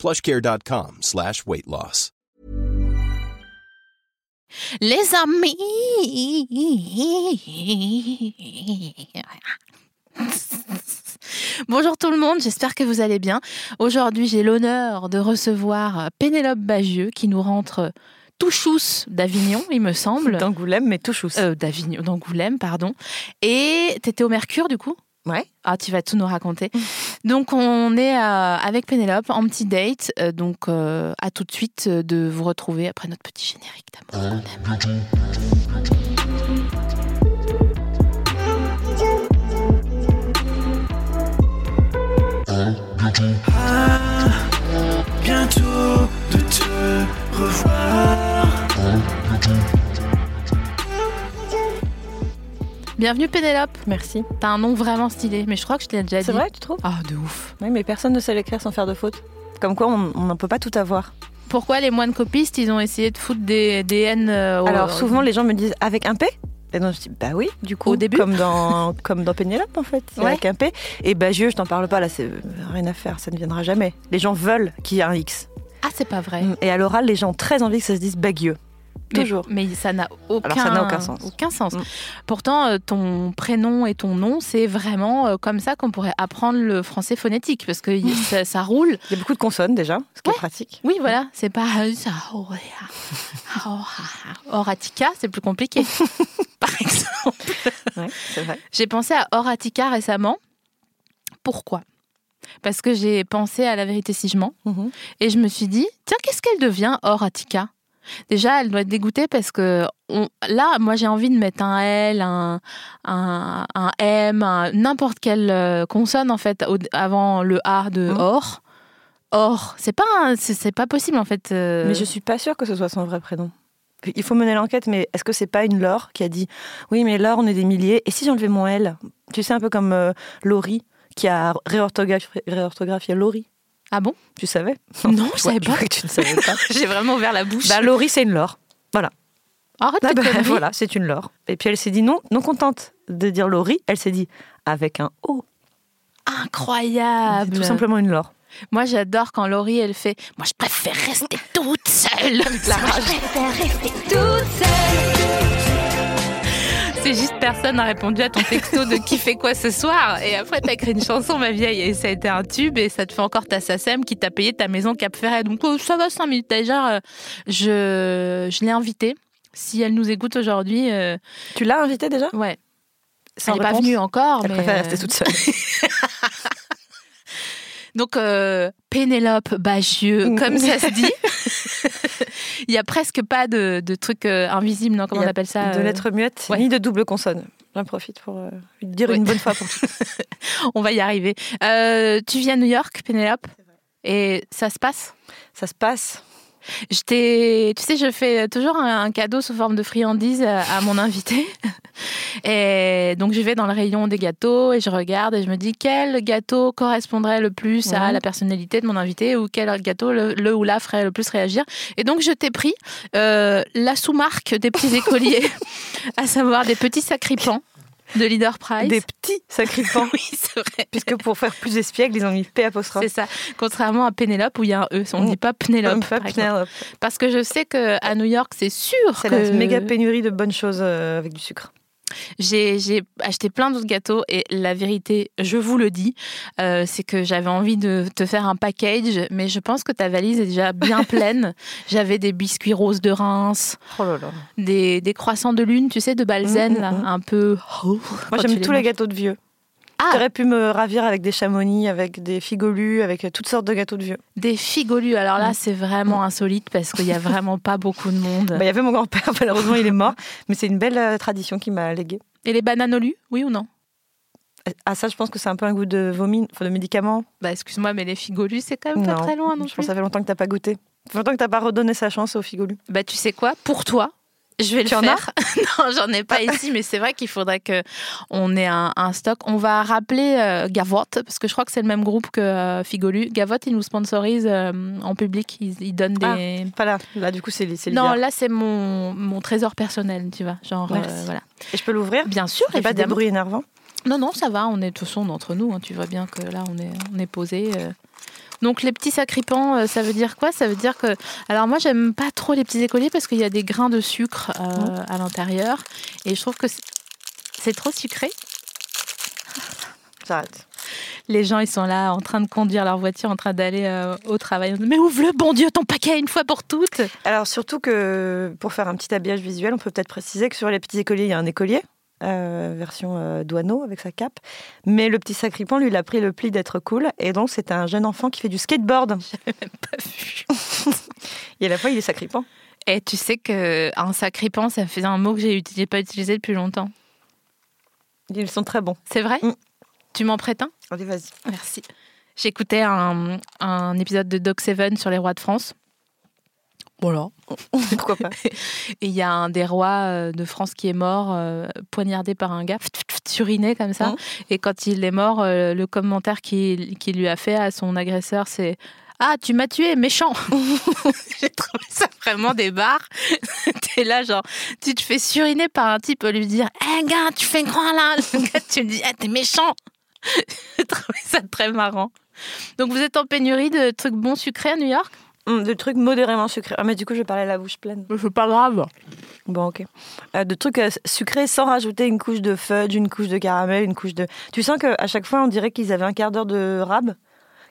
plushcare.com slash weight loss. Les amis Bonjour tout le monde, j'espère que vous allez bien. Aujourd'hui, j'ai l'honneur de recevoir Pénélope Bagieux qui nous rentre tout chousse d'Avignon, il me semble. D'Angoulême, mais tout chousse. Euh, D'Avignon, d'Angoulême, pardon. Et t'étais au Mercure du coup? Ouais. Ah, tu vas tout nous raconter. Donc, on est euh, avec Pénélope en petit date. Euh, donc, euh, à tout de suite de vous retrouver après notre petit générique d'amour aime. bientôt de te revoir. Bienvenue Pénélope. Merci. T'as un nom vraiment stylé, mais je crois que je te l'ai déjà dit. C'est vrai, tu trouves? Ah, de ouf. Oui, mais personne ne sait l'écrire sans faire de faute. Comme quoi, on n'en peut pas tout avoir. Pourquoi les moines copistes, ils ont essayé de foutre des, des N euh, au- Alors, souvent, les gens me disent avec un P? Et donc je dis bah oui, du coup Au début comme dans comme dans Pénélope en fait, Ouais. avec un P. Et Bagieux, je t'en parle pas là, c'est rien à faire, ça ne viendra jamais. Les gens veulent qu'il y ait un X. Ah, c'est pas vrai. Et à l'oral, les gens ont très envie que ça se dise Bagieux. Toujours. Mais, ça n'a aucun, Alors, ça n'a aucun sens. aucun sens. Mm. Pourtant, euh, ton prénom et ton nom, c'est vraiment euh, comme ça qu'on pourrait apprendre le français phonétique, parce que ça, ça roule. Il y a beaucoup de consonnes déjà, ce qui Ouais. est pratique. Oui, voilà, c'est pas euh, oh, ouais, ah, oh, ah, ah. Horatica, c'est plus compliqué. Par exemple, Ouais, c'est vrai. j'ai pensé à Horatica récemment. Pourquoi? Parce que j'ai pensé à la vérité si je mens. Mhm. Et je me suis dit, tiens, qu'est-ce qu'elle devient Horatica? Déjà, elle doit être dégoûtée parce que on- là, moi, j'ai envie de mettre un L, un, un, un M, n'importe quelle euh, consonne en fait au- avant le A de Mhm. or. Or, c'est pas, c'est pas possible en fait. euh. Mais je suis pas sûre que ce soit son vrai prénom. Il faut mener l'enquête, mais est-ce que c'est pas une Laure qui a dit Oui, mais Laure, on est des milliers, et si j'enlevais mon L? Tu sais, un peu comme euh, Laurie, qui a réorthographié, réorthographié Laurie. Ah bon? Tu savais? Non, je savais Ouais, pas. que tu ne savais pas. J'ai vraiment ouvert la bouche. bah, Laurie, c'est une Laure. Arrête Ah bah, voilà, c'est une Laure. Et puis elle s'est dit non, non contente de dire Laurie, elle s'est dit avec un O. Incroyable. Tout simplement une Laure. Moi, j'adore quand Laurie, elle fait Moi, je préfère rester toute seule. La rage. C'est juste personne n'a répondu à ton texto de qui fait quoi ce soir. Et après, t'as écrit une chanson, ma vieille, et ça a été un tube, et ça te fait encore ta SACEM qui t'a payé ta maison Cap Ferret. Donc, oh, ça va, 5 minutes. Déjà, euh, je, je l'ai invitée. Si elle nous écoute aujourd'hui, euh, Tu l'as invitée déjà? ouais. Sans elle n'est pas venue encore. Elle mais, préfère euh, rester toute seule. Donc, euh, Pénélope Bagieux, comme ça se dit. Il y a presque pas de, de trucs euh, invisibles, non Comment on appelle ça de euh, lettres muettes, ouais. ni de double consonne. J'en profite pour euh, lui dire une bonne fois pour toutes. On va y arriver. Euh, tu vis à New York, Pénélope? Et ça se passe? Ça se passe. Je t'ai- tu sais, je fais toujours un, cadeau sous forme de friandise à, à mon invité. Et donc, je vais dans le rayon des gâteaux et je regarde et je me dis quel gâteau correspondrait le plus à la personnalité de mon invité ou quel gâteau le, le ou la ferait le plus réagir? Et donc, je t'ai pris euh, la sous-marque des petits écoliers, à savoir des petits sacripants de Leader Price. Des petits sacrifiants. Oui, c'est vrai. Puisque pour faire plus espiègle, ils ont mis P apostrophe. C'est ça. Contrairement à Pénélope où il y a un E. On ne dit pas Pénélope. Pas. Pénélope. Parce que je sais qu'à New York, c'est sûr C'est que la méga pénurie de bonnes choses euh, avec du sucre. J'ai acheté plein d'autres gâteaux et la vérité, je vous le dis, euh, c'est que j'avais envie de te faire un package, mais je pense que ta valise est déjà bien pleine. J'avais des biscuits roses de Reims, Oh là là. des, des croissants de lune, tu sais, de Balzen, Mm, mm, mm. un peu. Moi, quand tu j'aime tous les gâteaux de vieux. Ah, J'aurais pu me ravir avec des chamonix, avec des figolus, avec euh, toutes sortes de gâteaux de vieux. des figolus. Alors là, Mm. c'est vraiment insolite parce qu'il y a vraiment pas beaucoup de monde. Bah, Il y avait mon grand-père, malheureusement, il est mort. Mais c'est une belle euh, tradition qu'il m'a léguée. Et les lu, oui ou non? Ah, ça, je pense que c'est un peu un goût de vomi, enfin de médicament. Bah excuse-moi, mais les figolus, c'est quand même pas très loin non Je pense plus. que ça fait longtemps que t'as pas goûté. Ça fait longtemps que t'as pas redonné sa chance au Figolu. Bah, tu sais quoi? Pour toi, je vais Tu le en as faire. non, j'en ai pas ici, mais c'est vrai qu'il faudrait que on ait un, un stock. On va rappeler euh, Gavotte, parce que je crois que c'est le même groupe que euh, Figolu. Gavotte, ils nous sponsorisent euh, en public. Ils, ils donnent des. Pas là. Là, du coup, c'est c'est non, là, c'est mon, mon trésor personnel, tu vois. Genre, euh, voilà. Et je peux l'ouvrir? Bien sûr, a pas des bruits énervants? Non, non, ça va. On est toute façon entre nous. hein. Tu vois bien que là, on est, on est posé. Donc les petits sacripants, euh, ça veut dire quoi? Ça veut dire que... Alors moi, j'aime pas trop les petits écoliers parce qu'il y a des grains de sucre euh, à l'intérieur. Et je trouve que c'est- trop sucré. J'arrête. Les gens, ils sont là en train de conduire leur voiture, en train d'aller euh, au travail. Mais ouvre-le, bon Dieu, ton paquet une fois pour toutes Alors, surtout que pour faire un petit habillage visuel, on peut peut-être préciser que sur les petits écoliers, il y a un écolier. Euh, version euh, douaneau avec sa cape. Mais le petit sacripant, lui, il a pris le pli d'être cool. Et donc, c'est un jeune enfant qui fait du skateboard. Pas vu. Et à la fois, il est sacripant. Et tu sais que un sacripant, ça fait un mot que j'ai j'ai pas utilisé depuis longtemps. Ils sont très bons. C'est vrai? Mm. Tu m'en prêtes un Allez, vas-y. Merci. J'écoutais un, un épisode de Doc Seven sur les rois de France. Voilà. Pourquoi pas Et il y a un des rois euh, de France qui est mort, euh, poignardé par un gars, suriné comme ça. Mhm. Et quand il est mort, euh, le commentaire qu'il qu'il lui a fait à son agresseur, c'est Ah, tu m'as tué, méchant J'ai trouvé ça vraiment des barres. T'es là, genre, tu te fais suriner par un type, lui dire Hé, gars, tu fais quoi là Le gars, tu me dis Ah, t'es méchant J'ai trouvé ça très marrant. Donc, vous êtes en pénurie de trucs bons sucrés à New York? Hum, De trucs modérément sucrés. Ah, mais du coup, je vais parler la bouche pleine. C'est pas grave. Bon, ok. Euh, de trucs euh, sucrés sans rajouter une couche de fudge, une couche de caramel, une couche de. Tu sens qu'à chaque fois, on dirait qu'ils avaient un quart d'heure de rab.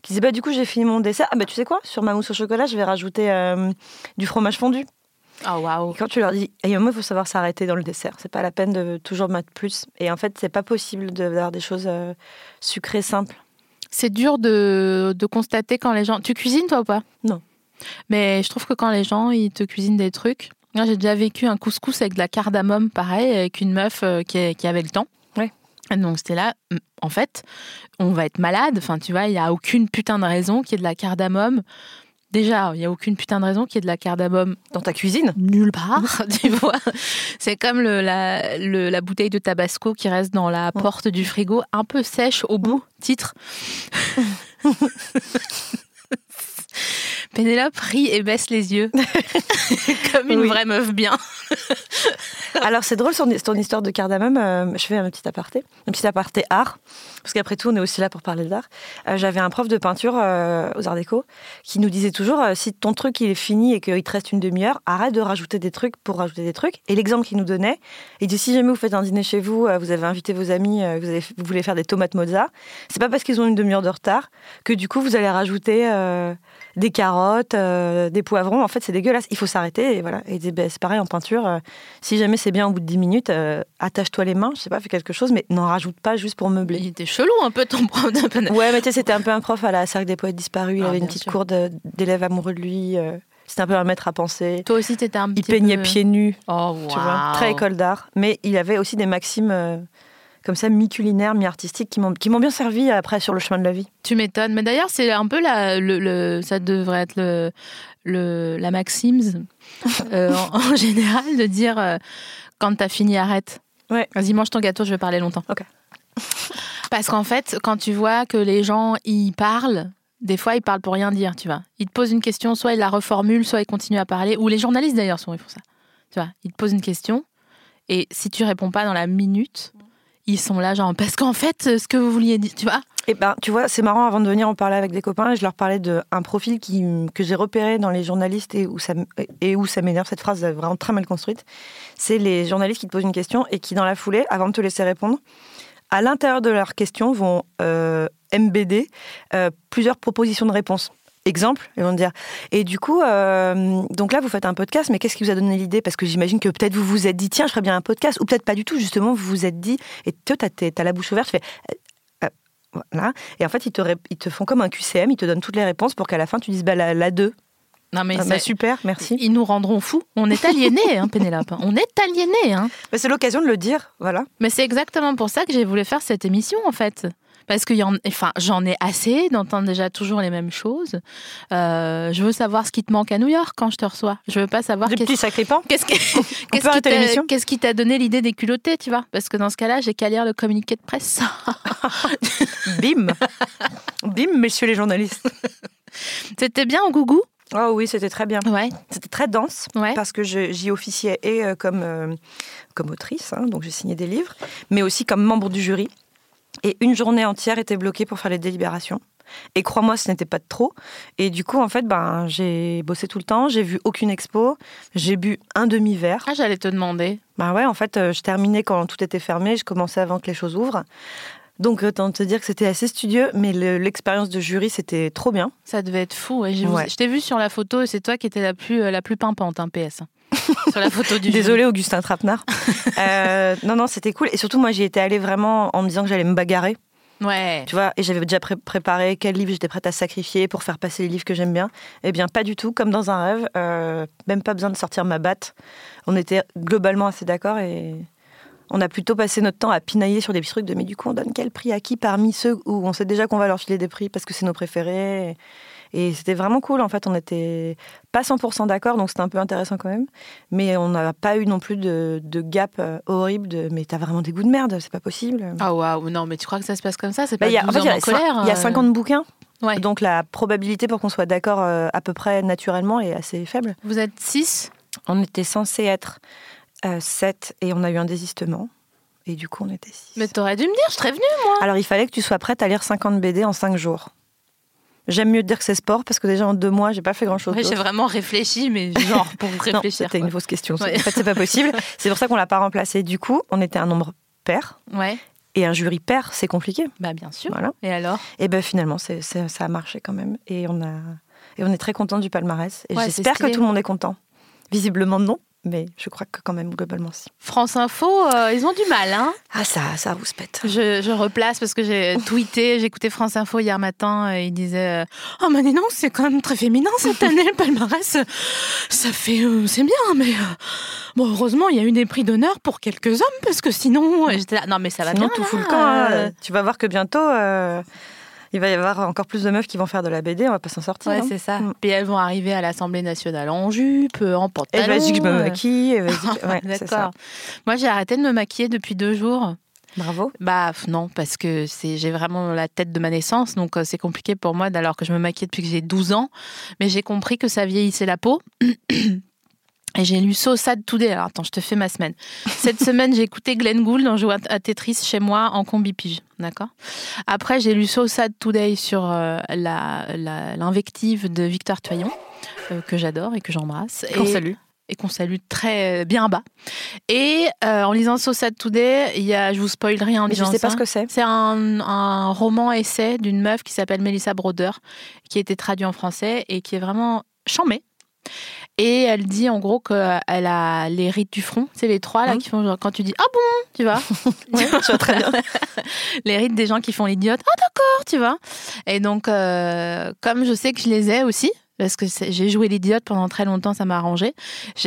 Qu'ils disaient, bah, du coup, j'ai fini mon dessert. Ah, bah, tu sais quoi? Sur ma mousse au chocolat, je vais rajouter euh, du fromage fondu. Oh, waouh. Quand tu leur dis, et moment, il faut savoir s'arrêter dans le dessert. C'est pas la peine de toujours mettre plus. Et en fait, c'est pas possible de- d'avoir des choses euh, sucrées simples. C'est dur de, de constater quand les gens. Tu cuisines toi ou pas? Non. Mais je trouve que quand les gens ils te cuisinent des trucs. Moi j'ai déjà vécu un couscous avec de la cardamome, pareil, avec une meuf euh, qui, qui avait le temps. Ouais. Donc c'était là, en fait, on va être malade. Enfin, tu vois, il n'y a aucune putain de raison qu'il y ait de la cardamome. Déjà, il n'y a aucune putain de raison qu'il y ait de la cardamome Dans ta cuisine nulle part, tu vois. C'est comme le, la, le- la bouteille de tabasco qui reste dans la porte du frigo, un peu sèche au bout, titre. Pénélope rit et baisse les yeux, comme une Oui. vraie meuf bien. Alors c'est drôle son, ton histoire de cardamome. euh, je fais un petit aparté, un petit aparté art, parce qu'après tout on est aussi là pour parler d'art. Euh, J'avais un prof de peinture euh, aux Arts Déco qui nous disait toujours euh, si ton truc il est fini et qu'il te reste une demi-heure, arrête de rajouter des trucs pour rajouter des trucs. Et l'exemple qu'il nous donnait, il dit si jamais vous faites un dîner chez vous, vous avez invité vos amis, vous, avez- vous voulez faire des tomates mozza, c'est pas parce qu'ils ont une demi-heure de retard que du coup vous allez rajouter des carottes, euh, des poivrons. En fait c'est dégueulasse. Il faut s'arrêter et voilà. Et il Ben, c'est pareil en peinture. euh, si jamais c'est bien au bout de 10 minutes, euh, attache-toi les mains, je sais pas, fais quelque chose, mais n'en rajoute pas juste pour meubler. Il était chelou un peu ton prof de. Ouais, mais tu sais, c'était un peu un prof à la Cercle des Poètes Disparus. Il Ah, avait une petite sûr. cour d'élèves amoureux de lui. C'était un peu un maître à penser. Toi aussi, t'étais un Il petit peignait peu... pieds nus, Oh, tu vois. Très école d'art. Mais il avait aussi des maximes comme ça, mi-culinaires, mi-artistiques, qui m'ont qui m'ont bien servi après sur le chemin de la vie. Tu m'étonnes. Mais d'ailleurs, c'est un peu la, le, le- ça devrait être le, le, la maxime euh, en, en général de dire euh, quand t'as fini, arrête. Ouais. Vas-y, mange ton gâteau, je vais parler longtemps. Ok. Parce qu'en fait, quand tu vois que les gens y parlent, des fois ils parlent pour rien dire, tu vois. Ils te posent une question, soit ils la reformulent, soit ils continuent à parler. Ou les journalistes d'ailleurs, souvent ils font ça. Tu vois, ils te posent une question et si tu réponds pas dans la minute, ils sont là genre parce qu'en fait, ce que vous vouliez dire, tu vois. Et ben, tu vois, c'est marrant, avant de venir, on parlait avec des copains je leur parlais d'un profil qui, que j'ai repéré dans les journalistes et où ça, et où ça m'énerve. Cette phrase est vraiment très mal construite. C'est les journalistes qui te posent une question et qui, dans la foulée, avant de te laisser répondre, à l'intérieur de leur question, vont euh, MBD euh, plusieurs propositions de réponse. Exemple, ils vont dire. Et du coup, euh, donc là, vous faites un podcast, mais qu'est-ce qui vous a donné l'idée? Parce que j'imagine que peut-être vous vous êtes dit, tiens, je ferais bien un podcast, ou peut-être pas du tout, justement, vous vous êtes dit, et toi, t'as la bouche ouverte, tu fais. euh, euh, voilà. Et en fait, ils te, ils te font comme un QCM, ils te donnent toutes les réponses pour qu'à la fin, tu dises, bah, la, la 2. Non mais Ah, bah, super, merci. Ils nous rendront fous. On est aliénés, hein, Pénélope. On est aliénés. Hein. Mais c'est l'occasion de le dire, voilà. Mais c'est exactement pour ça que j'ai voulu faire cette émission, en fait. Parce que y en, enfin, j'en ai assez d'entendre déjà toujours les mêmes choses. Euh, je veux savoir ce qui te manque à New York quand je te reçois. Je veux pas savoir Des petits sacripants Qu'est-ce qui, qu'est-ce qui t'a- l'émission qu'est-ce qui t'a donné l'idée des culottés, tu vois? Parce que dans ce cas-là, j'ai qu'à lire le communiqué de presse. Bim Bim, messieurs les journalistes. C'était bien au gougou? Oh oui, c'était très bien. Ouais. C'était très dense Ouais. parce que j'y officiais et euh, comme, euh, comme autrice, hein, donc j'ai signé des livres, mais aussi comme membre du jury. Et une journée entière était bloquée pour faire les délibérations. Et crois-moi, ce n'était pas de trop. Et du coup, en fait, ben, j'ai bossé tout le temps, j'ai vu aucune expo, j'ai bu un demi-verre. Ah, j'allais te demander. Bah ouais, en fait, euh, je terminais quand tout était fermé, je commençais avant que les choses ouvrent. Donc, autant te dire que c'était assez studieux, mais le- l'expérience de jury, c'était trop bien. Ça devait être fou. ouais. Ouais. Je t'ai vu sur la photo et c'est toi qui étais la plus, euh, la plus pimpante, hein, PS. sur la photo du Désolée, Augustin Trapenard. Euh, non, non, c'était cool. Et surtout, moi, j'y étais allée vraiment en me disant que j'allais me bagarrer. Ouais. Tu vois, et j'avais déjà pré- préparé quel livre j'étais prête à sacrifier pour faire passer les livres que j'aime bien. Eh bien, pas du tout, comme dans un rêve. euh, même pas besoin de sortir ma batte. On était globalement assez d'accord et on a plutôt passé notre temps à pinailler sur des petits trucs de mais du coup, on donne quel prix à qui parmi ceux où on sait déjà qu'on va leur filer des prix parce que c'est nos préférés. Et c'était vraiment cool. En fait, on n'était pas 100% d'accord, donc c'était un peu intéressant quand même. Mais on n'a pas eu non plus de, de gap euh, horrible de mais t'as vraiment des goûts de merde, c'est pas possible. Ah waouh, non, mais tu crois que ça se passe comme ça? C'est Bah, pas il y a, 12 en fait, il y hommes a en colère il y a euh, 50 bouquins. Ouais. Donc la probabilité pour qu'on soit d'accord euh, à peu près naturellement est assez faible. Vous êtes 6 On était censé être 7 et on a eu un désistement. Et du coup, on était 6. Mais t'aurais dû me dire, je serais venue. Alors il fallait que tu sois prête à lire 50 BD en 5 jours. J'aime mieux dire que c'est sport parce que déjà en deux mois, j'ai pas fait grand chose. Ouais, j'ai vraiment réfléchi, mais genre pour réfléchir. c'était une fausse question. Ouais. En fait, c'est pas possible. C'est pour ça qu'on l'a pas remplacé. Du coup, on était un nombre pair Ouais, et un jury pair, c'est compliqué. bah bien sûr. Voilà. Et alors? Et ben finalement, c'est, c'est- ça a marché quand même. Et on, a, et on est très content du palmarès. Et Ouais, j'espère que tout le monde est content. Visiblement, non. Mais je crois que quand même, globalement, si. France Info, euh, ils ont du mal, hein Ah, ça, ça vous pète. je, je replace parce que j'ai tweeté, écouté France Info hier matin et ils disaient Oh, mais donc, c'est quand même très féminin cette année, le palmarès. Ça fait. euh, c'est bien, mais. euh, bon, heureusement, il y a eu des prix d'honneur pour quelques hommes parce que sinon. J'étais là, non, mais ça va Sinon, bien. tout là, fout le camp. hein. euh. Tu vas voir que bientôt, euh, il va y avoir encore plus de meufs qui vont faire de la BD. On va pas s'en sortir. Ouais, hein. c'est ça. Mm. Puis elles vont arriver à l'Assemblée nationale en jupe, euh, en Et pantalon. vas-y que je me euh. maquille. et ouais. D'accord. Moi, j'ai arrêté de me maquiller depuis deux jours. Bravo. Bah non, parce que c'est j'ai vraiment la tête de ma naissance, donc euh, c'est compliqué pour moi alors que je me maquille depuis que j'ai 12 ans. Mais j'ai compris que ça vieillissait la peau. Et j'ai lu So Sad Today. Alors attends, je te fais ma semaine. Cette semaine, j'ai écouté Glenn Gould en jouant à Tetris chez moi en combi pige. D'accord? Après, j'ai lu So Sad Today sur euh, la- la- l'invective de Victor Toyon, euh, que j'adore et que j'embrasse. Qu'on Et- salue. et qu'on salue très bien bas. Et euh, en lisant So Sad Today, il y a, je vous spoil rien en Mais je disant sais pas ça. ce que c'est. C'est un, un roman-essai d'une meuf qui s'appelle Melissa Broder, qui a été traduit en français et qui est vraiment chambée. Et elle dit en gros qu'elle a les rides du front, c'est les trois là Mhm. qui font genre quand tu dis ah bon, tu vois, Ouais, je vois très bien. les rides des gens qui font l'idiote, ah d'accord, tu vois. Et donc euh, comme je sais que je les ai aussi, parce que j'ai joué l'idiote pendant très longtemps, ça m'a arrangé.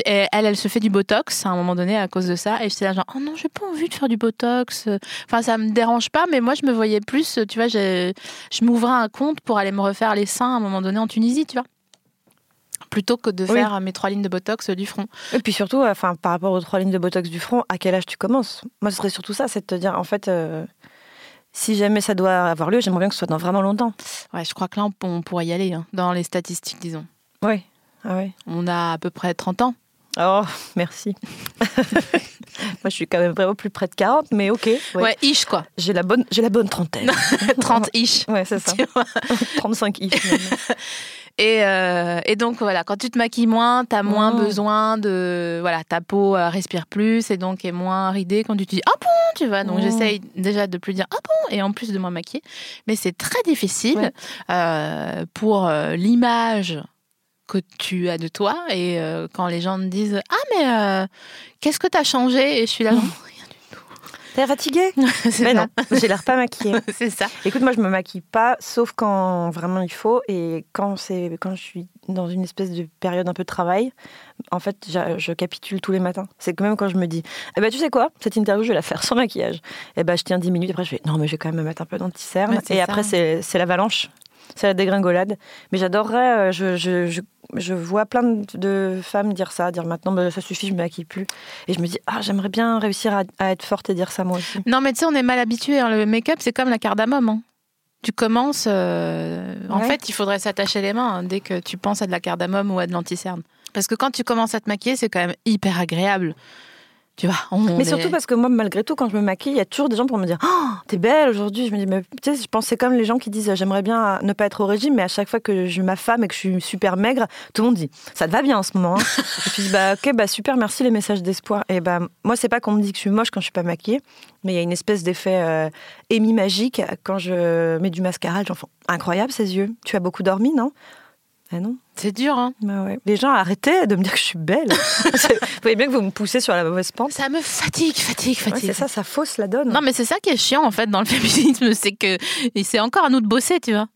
Elle, elle se fait du botox à un moment donné à cause de ça, et j'étais là genre oh non, j'ai pas envie de faire du botox. Enfin, ça me dérange pas, mais moi je me voyais plus, tu vois, j'ai- je m'ouvrais un compte pour aller me refaire les seins à un moment donné en Tunisie, tu vois. Plutôt que de Oui. faire mes trois lignes de botox du front. Et puis surtout, enfin, par rapport aux trois lignes de botox du front, à quel âge tu commences? Moi, ce serait surtout ça, c'est de te dire, en fait, euh, si jamais ça doit avoir lieu, j'aimerais bien que ce soit dans vraiment longtemps. Ouais, je crois que là on, on pourrait y aller, hein, dans les statistiques, disons. Oui. Ah ouais. On a à peu près 30 ans. Oh, merci. Moi, je suis quand même vraiment plus près de 40, mais ok. ouais. Ouais, ish quoi. J'ai la bonne, j'ai la bonne trentaine. 30 ish. Ouais, c'est ça. Tu vois 35 i. finalement. Et, euh, et donc voilà, quand tu te maquilles moins, t'as moins Mm. besoin de voilà, ta peau euh, respire plus et donc est moins ridée quand tu te dis ah bon, tu vois. Donc Mm. j'essaye déjà de plus dire ah bon et en plus de moins maquiller, mais c'est très difficile Ouais. euh, pour l'image que tu as de toi et euh, quand les gens me disent ah mais euh, qu'est-ce que t'as changé? Et je suis là T'es fatiguée Mais non, j'ai l'air pas maquillée. c'est ça. Écoute, moi, je me maquille pas, sauf quand vraiment il faut. Et quand, c'est, quand je suis dans une espèce de période un peu de travail, en fait, je capitule tous les matins. C'est que même quand je me dis, eh ben, tu sais quoi, cette interview, je vais la faire sans maquillage. Eh ben, je tiens 10 minutes, après, je fais, non, mais je vais quand même me mettre un peu d'anti-cerne. Et ça. après, c'est c'est l'avalanche. C'est la dégringolade. Mais j'adorerais, euh, je, je, je, je vois plein de- femmes dire ça, dire maintenant, bah, ça suffit, je me maquille plus. Et je me dis, ah, j'aimerais bien réussir à, à être forte et dire ça moi aussi. Non, mais tu sais, on est mal habitué. hein. Le make-up, c'est comme la cardamome. hein. Tu commences. euh, En Ouais. fait, il faudrait s'attacher les mains hein, dès que tu penses à de la cardamome ou à de l'anticerne. Parce que quand tu commences à te maquiller, c'est quand même hyper agréable. Tu vois, on Mais est- surtout parce que moi, malgré tout, quand je me maquille, il y a toujours des gens pour me dire Oh, t'es belle aujourd'hui. Je me dis, mais tu sais, je c'est comme les gens qui disent J'aimerais bien ne pas être au régime, mais à chaque fois que je m'affame et que je suis super maigre, tout le monde dit Ça te va bien en ce moment. hein? Et puis Bah, ok, bah super, merci les messages d'espoir. Et bah, moi, c'est pas qu'on me dit que je suis moche quand je suis pas maquillée, mais il y a une espèce d'effet euh, émis magique quand je mets du mascara. Les gens font Incroyable ces yeux. Tu as beaucoup dormi, non? Ah non C'est dur, hein. bah ouais. Les gens, arrêtez de me dire que je suis belle. vous voyez bien que vous me poussez sur la mauvaise pente. Ça me fatigue, fatigue, Ouais, fatigue. c'est ça, ça fausse la donne. Non, mais c'est ça qui est chiant en fait dans le féminisme, c'est que c'est encore à nous de bosser, tu vois.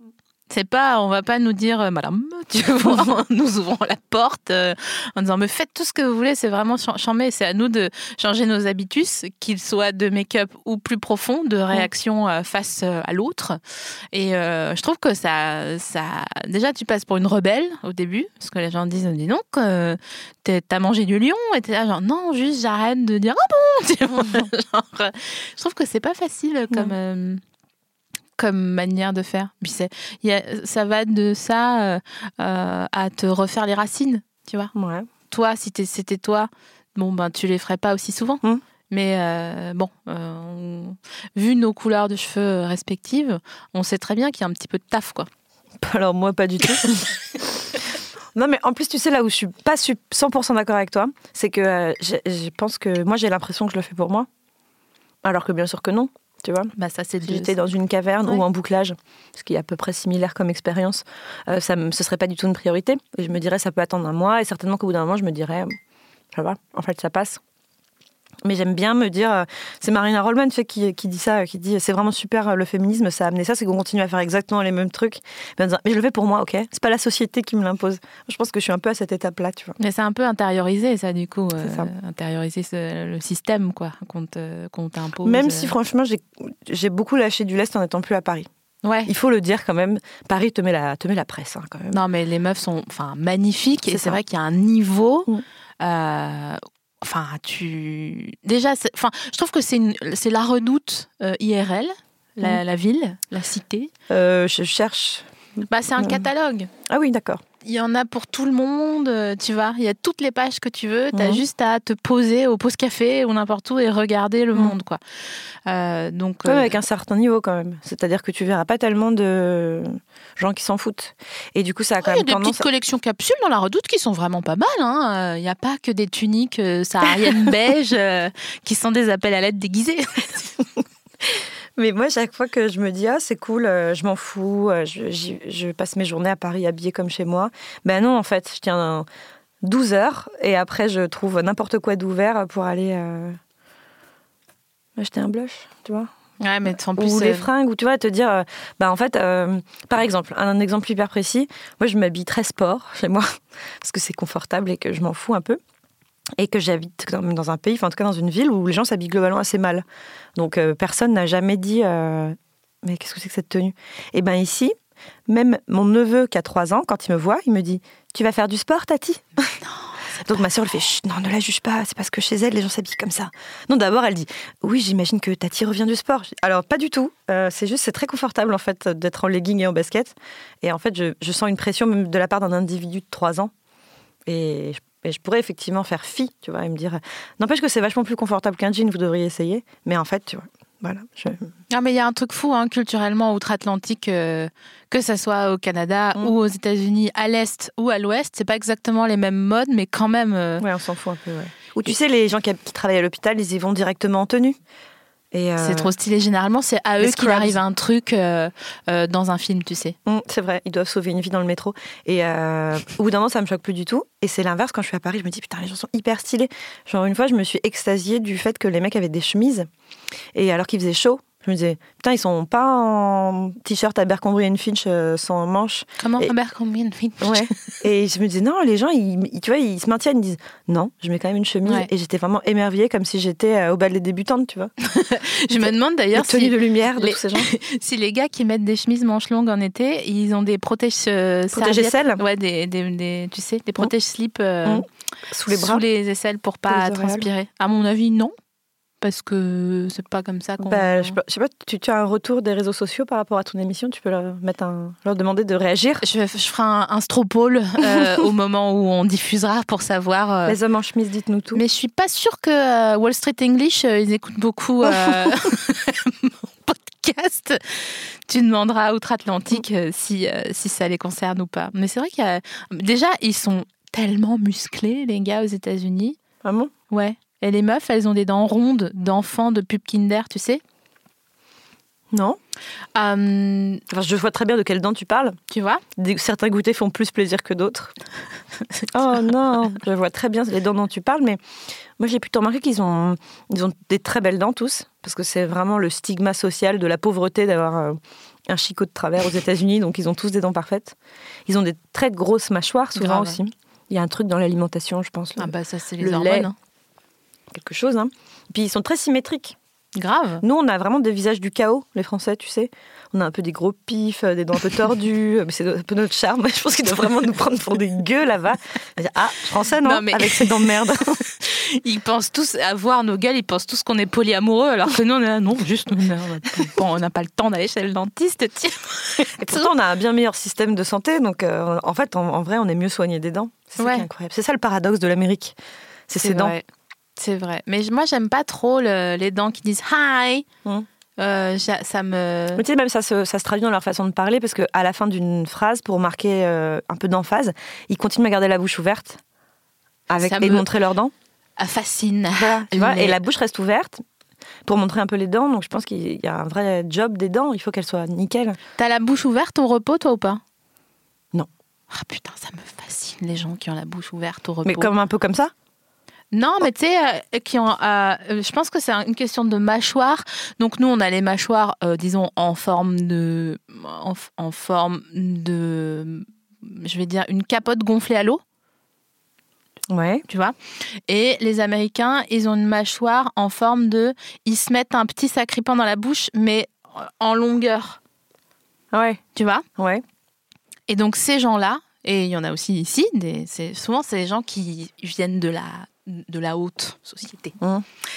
C'est pas, on va pas nous dire, euh, Madame, tu vois, en nous ouvrant la porte, euh, en disant, mais faites tout ce que vous voulez, c'est vraiment ch- chambé. C'est à nous de changer nos habitus, qu'ils soient de make-up ou plus profonds, de réaction euh, face à l'autre. Et euh, je trouve que ça, ça, déjà, tu passes pour une rebelle au début, parce que les gens disent, dis donc, t'as mangé du lion, et t'es là, genre, non, juste j'arrête de dire, ah bon, tu vois, genre, je trouve que c'est pas facile comme, comme manière de faire. Puis y a, ça va de ça euh, euh, à te refaire les racines, tu vois. Ouais. Toi, si c'était toi, bon, ben, tu les ferais pas aussi souvent. Mm. Mais euh, bon, euh, on- vu nos couleurs de cheveux respectives, on sait très bien qu'il y a un petit peu de taf, quoi. Alors moi, pas du tout. non, mais en plus, tu sais, là où je suis pas su- 100% d'accord avec toi, c'est que euh, je, je pense que moi, j'ai l'impression que je le fais pour moi. Alors que bien sûr que non, tu vois. Bah, ça, c'est Si de- j'étais dans une caverne Ouais. ou en bouclage, ce qui est à peu près similaire comme expérience, euh, ça ce serait pas du tout une priorité. Et je me dirais, ça peut attendre un mois, et certainement qu'au bout d'un moment, je me dirais, euh, ça va, en fait, ça passe. Mais j'aime bien me dire, euh, c'est Marina Rollman tu sais, qui, qui dit ça, qui dit c'est vraiment super euh, le féminisme, ça a amené ça, c'est qu'on continue à faire exactement les mêmes trucs. Mais, je le fais pour moi, ok? C'est pas la société qui me l'impose. Je pense que je suis un peu à cette étape-là, tu vois. Mais c'est un peu intériorisé, ça, du coup. C'est ça. euh, intérioriser ce- le système, quoi, qu'on t'impose. Même euh. si franchement, j'ai beaucoup lâché du lest en n'étant plus à Paris. Ouais. Il faut le dire quand même, Paris te met la, te met la presse hein, quand même. Non, mais les meufs sont magnifiques et C'est vrai qu'il y a un niveau. Mm. euh, Enfin, tu. Déjà, enfin, je trouve que c'est une- c'est la redoute euh, IRL, la, Mm. la ville, la cité. Euh, je cherche. Bah, c'est un Mm. catalogue. Ah oui, d'accord. Il y en a pour tout le monde, euh, tu vois. Il y a toutes les pages que tu veux. Tu as Mhm. juste à te poser au pause café ou n'importe où et regarder le Mhm. monde, quoi. Euh, donc, même euh, avec un certain niveau quand même. C'est-à-dire que tu verras pas tellement de gens qui s'en foutent. Et du coup, ça a quand Il y a même des petites collections capsules dans la redoute qui sont vraiment pas mal. hein. Euh, Il n'y a pas que des tuniques sahariennes beige qui sont des appels à l'aide déguisés. Mais moi, chaque fois que je me dis ah c'est cool, euh, je m'en fous, euh, je, passe mes journées à Paris habillée comme chez moi. Ben non, en fait, je tiens un 12 heures et après je trouve n'importe quoi d'ouvert pour aller euh, acheter un blush, tu vois. Ouais, mais en plus, ou les fringues, ou tu vois, te dire, euh, bah en fait, euh, par exemple, un, un exemple hyper précis, moi je m'habille très sport chez moi, parce que c'est confortable et que je m'en fous un peu, et que j'habite dans, un pays, enfin en tout cas dans une ville où les gens s'habillent globalement assez mal. Donc euh, personne n'a jamais dit, euh, mais qu'est-ce que c'est que cette tenue? Et bien ici, même mon neveu qui a 3 ans, quand il me voit, il me dit, tu vas faire du sport, Tati? Donc ma soeur elle fait Chut, non ne la juge pas c'est parce que chez elle les gens s'habillent comme ça non d'abord elle dit oui j'imagine que Tati revient du sport alors pas du tout. Euh, c'est juste c'est très confortable en fait d'être en legging et en basket. Et en fait je, je sens une pression même de la part d'un individu de 3 ans. Et je, et je pourrais effectivement faire fi tu vois et me dire n'empêche que c'est vachement plus confortable qu'un jean vous devriez essayer mais en fait tu vois voilà je... Non, mais il y a un truc fou, hein, culturellement, outre-Atlantique, euh, que ça soit au Canada Mm. ou aux États-Unis, à l'Est ou à l'Ouest, c'est pas exactement les mêmes modes, mais quand même. euh, ouais on s'en fout un peu ouais. ou tu sais les gens qui, qui travaillent à l'hôpital ils y vont directement en tenue euh, C'est trop stylé. Généralement, c'est à eux qu'il arrive un truc euh, euh, dans un film, tu sais. Mm, c'est vrai, ils doivent sauver une vie dans le métro. Et euh, au bout d'un moment, ça me choque plus du tout. Et c'est l'inverse, quand je suis à Paris, je me dis, putain, les gens sont hyper stylés. Genre, une fois, je me suis extasiée du fait que les mecs avaient des chemises. Et alors qu'il faisait chaud, Je me disais, putain, ils sont pas en t-shirt Abercrombie Finch euh, sans manches. Comment Et- Abercrombie Ouais. Et je me disais, non, les gens, ils, tu vois, ils se maintiennent, ils disent, non, je mets quand même une chemise. Ouais. Et j'étais vraiment émerveillée, comme si j'étais euh, au bal des débutantes, tu vois. Je me demande d'ailleurs si, de lumière de les- tous ces gens. si les gars qui mettent des chemises manches longues en été, ils ont des protèges euh, Protège serviettes. aisselles Ouais, des, des, des- tu sais, des protèges slip euh, Mm. Sous les bras. sous les aisselles pour pas transpirer. À mon avis, non. Parce que c'est pas comme ça qu'on. Bah, je, sais pas, tu, tu as un retour des réseaux sociaux par rapport à ton émission? Tu peux leur, mettre un, leur demander de réagir? Je, je ferai un, un stropole euh, au moment où on diffusera pour savoir. euh, Les hommes en chemise, dites-nous tout. Mais je suis pas sûre que euh, Wall Street English, ils écoutent beaucoup mon podcast. Tu demanderas à Outre-Atlantique si, si ça les concerne ou pas. Mais c'est vrai qu'il y a... Déjà, ils sont tellement musclés, les gars, aux États-Unis. Vraiment Ouais. Et les meufs, elles ont des dents rondes d'enfants de pub Kinder, tu sais. Non Euh, Enfin, je vois très bien de quelles dents tu parles. tu vois certains goûters font plus plaisir que d'autres. oh non, je vois très bien les dents dont tu parles, mais moi j'ai plutôt remarqué qu'ils ont, ils ont des très belles dents tous, parce que c'est vraiment le stigma social de la pauvreté d'avoir euh, un chicot de travers aux États-Unis, donc ils ont tous des dents parfaites. Ils ont des très grosses mâchoires souvent Grave. aussi. Il y a un truc dans l'alimentation, je pense, le- Ah bah ça, c'est le les hormones. lait. hein. Quelque chose. hein. Puis ils sont très symétriques. Grave. Nous, on a vraiment des visages du chaos, les Français, tu sais. On a un peu des gros pifs, euh, des dents un peu tordues. mais c'est un peu notre charme. Je pense qu'ils doivent vraiment nous prendre pour des gueux là-bas. Ah, français, non, Non, mais- Avec ces dents de merde. Ils pensent tous, à voir nos gueules, ils pensent tous qu'on est polyamoureux, alors que nous, on est là, non, juste, on n'a bon, on n'a pas le temps d'aller chez le dentiste, tiens. Et pourtant, on a un bien meilleur système de santé. Donc, euh, en fait, en, en vrai, on est mieux soigné des dents. C'est ça Ouais. qui est incroyable. C'est ça le paradoxe de l'Amérique. C'est ses dents. C'est vrai. Mais moi, j'aime pas trop le- les dents qui disent hi. Mm. Euh, ça me. Mais tu sais, même ça se, ça se traduit dans leur façon de parler parce qu'à la fin d'une phrase, pour marquer euh, un peu d'emphase, ils continuent à garder la bouche ouverte avec, Ça et me- montrer leurs dents. Ah, fascine. Voilà, tu vois, et la bouche reste ouverte pour montrer un peu les dents. Donc je pense qu'il y a un vrai job des dents. Il faut qu'elles soient nickel. T'as la bouche ouverte au repos, toi, ou pas? Non. Ah putain, ça me fascine, les gens qui ont la bouche ouverte au repos. Mais comme un peu comme ça? Non, mais tu sais, euh, qui ont. euh, je pense que c'est une question de mâchoire. Donc nous, on a les mâchoires, euh, disons, en forme de, en, forme de, je vais dire, une capote gonflée à l'eau, Ouais. tu vois? Et les Américains, ils ont une mâchoire en forme de, ils se mettent un petit sacripant dans la bouche, mais en longueur, Ouais. tu vois? Ouais. Et donc ces gens-là, et il y en a aussi ici, des, c'est, souvent c'est des gens qui viennent de la, de la haute société.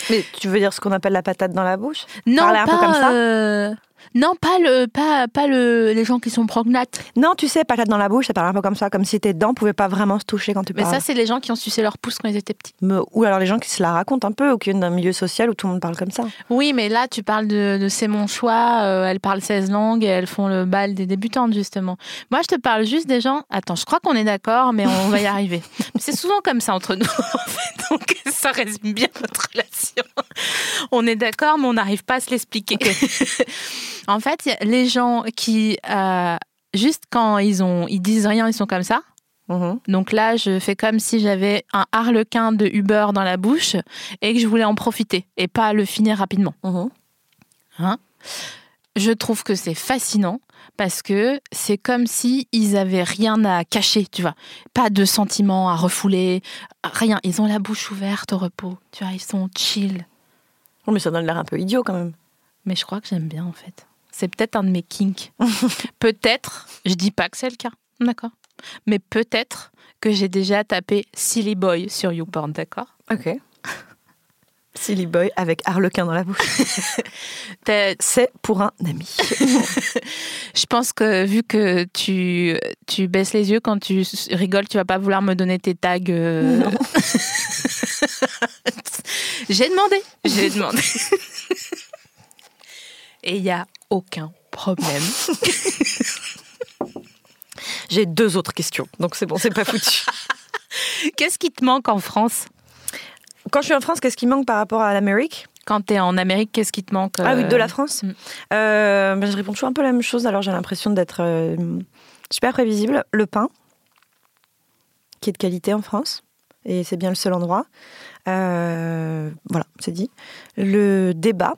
Mais tu veux dire ce qu'on appelle la patate dans la bouche? Non, Parler un peu pas, comme ça? euh, non, pas le, pas, pas le, les gens qui sont prognates. Non, tu sais, patate dans la bouche, ça parle un peu comme ça, comme si tes dents pouvaient pas vraiment se toucher quand tu Mais parles. ça, c'est les gens qui ont sucé leur pouce quand ils étaient petits. Me- Ou alors les gens qui se la racontent un peu, ou qui viennent d'un milieu social où tout le monde parle comme ça. Oui, mais là, tu parles de, de c'est mon choix. euh, elles parlent 16 langues et elles font le bal des débutantes, justement. Moi, je te parle juste des gens. Attends, je crois qu'on est d'accord, mais on va y arriver. c'est souvent comme ça entre nous, en fait. Donc, ça résume bien notre relation. On est d'accord, mais on n'arrive pas à se l'expliquer. en fait, les gens qui, euh, juste quand ils, ont, ils disent rien, ils sont comme ça. Mhm. Donc là, je fais comme si j'avais un harlequin de Uber dans la bouche et que je voulais en profiter et pas le finir rapidement. Mhm. Je trouve que c'est fascinant parce que c'est comme si ils avaient rien à cacher, tu vois. Pas de sentiments à refouler, rien. Ils ont la bouche ouverte au repos, tu vois. Ils sont chill. Oh, mais ça donne l'air un peu idiot quand même. Mais je crois que j'aime bien en fait. C'est peut-être un de mes kinks. peut-être, je dis pas que c'est le cas, d'accord. Mais peut-être que j'ai déjà tapé Silly Boy sur YouPorn, d'accord. Ok. Silly boy avec harlequin dans la bouche. C'est pour un ami. Je pense que vu que tu, tu baisses les yeux quand tu rigoles, tu vas pas vouloir me donner tes tags. euh. J'ai demandé, j'ai demandé. Et il y a aucun problème. J'ai deux autres questions, donc c'est bon, c'est pas foutu. Qu'est-ce qui te manque en France? Quand je suis en France, qu'est-ce qui manque par rapport à l'Amérique? Quand tu es en Amérique, qu'est-ce qui te manque Ah oui, euh, de la France? mm. Euh, ben, Je réponds toujours un peu la même chose, alors j'ai l'impression d'être euh, super prévisible. Le pain, qui est de qualité en France, et c'est bien le seul endroit. Euh, voilà, c'est dit. Le débat,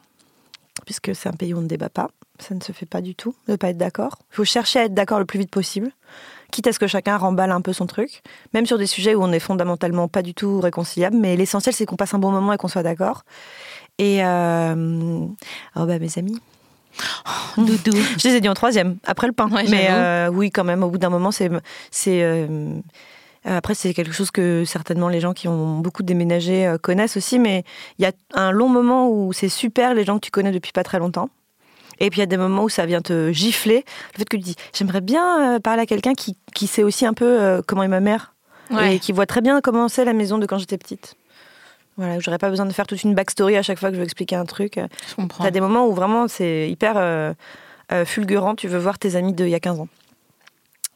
puisque c'est un pays où on ne débat pas. Ça ne se fait pas du tout, de ne pas être d'accord. Il faut chercher à être d'accord le plus vite possible, quitte à ce que chacun remballe un peu son truc, même sur des sujets où on est fondamentalement pas du tout réconciliable, mais l'essentiel c'est qu'on passe un bon moment et qu'on soit d'accord. Et euh... oh bah mes amis, Doudou. je les ai dit en troisième, après le pain. Ouais, mais euh, oui, quand même, au bout d'un moment, c'est. c'est euh, après, c'est quelque chose que certainement les gens qui ont beaucoup déménagé euh, connaissent aussi, mais il y a un long moment où c'est super les gens que tu connais depuis pas très longtemps. Et puis il y a des moments où ça vient te gifler. Le fait que tu dis, j'aimerais bien euh, parler à quelqu'un qui, qui sait aussi un peu euh, comment est ma mère Ouais. et qui voit très bien comment c'est la maison de quand j'étais petite. Voilà, j'aurais pas besoin de faire toute une backstory à chaque fois que je veux expliquer un truc. Je comprends. T'as des moments où vraiment c'est hyper euh, euh, fulgurant, tu veux voir tes amis d'il y a 15 ans.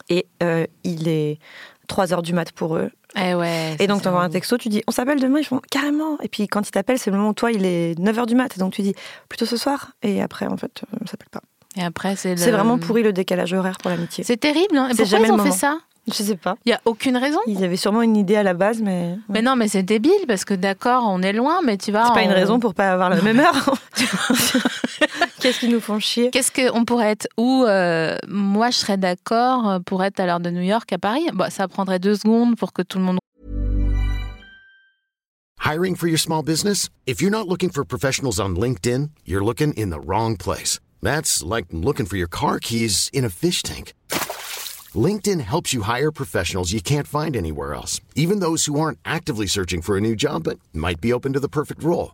Et euh, il est 3 heures du mat pour eux. Eh ouais. Et donc tu envoies un texto, tu dis on s'appelle demain, ils font carrément. Et puis quand ils t'appellent, c'est le moment où toi il est 9 heures du mat. Et donc tu dis plutôt ce soir. Et après, en fait, euh, on s'appelle pas. Et après, c'est le- vraiment pourri le décalage horaire pour l'amitié. C'est terrible. Hein. Et pourquoi jamais ils ont fait ça? Je sais pas. Il y a aucune raison. Il y avait sûrement une idée à la base, mais. Mais non, mais c'est débile parce que d'accord, on est loin, mais tu vois. C'est pas une on- raison pour pas avoir la même heure. Qu'est-ce qu'ils nous font chier Qu'est-ce qu'on pourrait être Ou euh, moi, je serais d'accord pour être à l'heure de New York à Paris. Bah, ça prendrait deux secondes pour que tout le monde. Hiring for your small business? If you're not looking for professionals on LinkedIn, you're looking in the wrong place. That's like looking for your car keys in a fish tank. LinkedIn helps you hire professionals you can't find anywhere else, even those who aren't actively searching for a new job but might be open to the perfect role.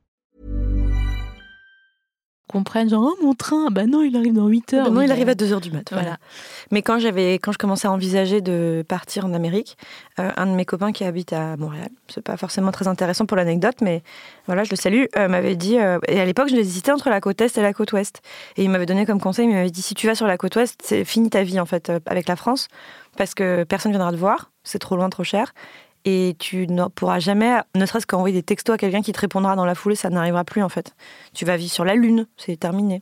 Comprennent genre oh, mon train bah non il arrive dans 8 heures Non, Oui, il bah, arrive à 2h du mat. voilà. Voilà. Mais quand j'avais, quand je commençais à envisager de partir en Amérique, euh, un de mes copains qui habite à Montréal, c'est pas forcément très intéressant pour l'anecdote, mais voilà, je le salue, euh, m'avait dit, euh, et à l'époque, je hésitais entre la côte est et la côte ouest. Et il m'avait donné comme conseil, il m'avait dit, si tu vas sur la côte ouest, c'est fini ta vie, en fait, avec la France, parce que personne viendra te voir, c'est trop loin, trop cher. Et tu ne pourras jamais, ne serait-ce qu'envoyer des textos à quelqu'un qui te répondra dans la foulée, ça n'arrivera plus en fait. Tu vas vivre sur la Lune, c'est terminé.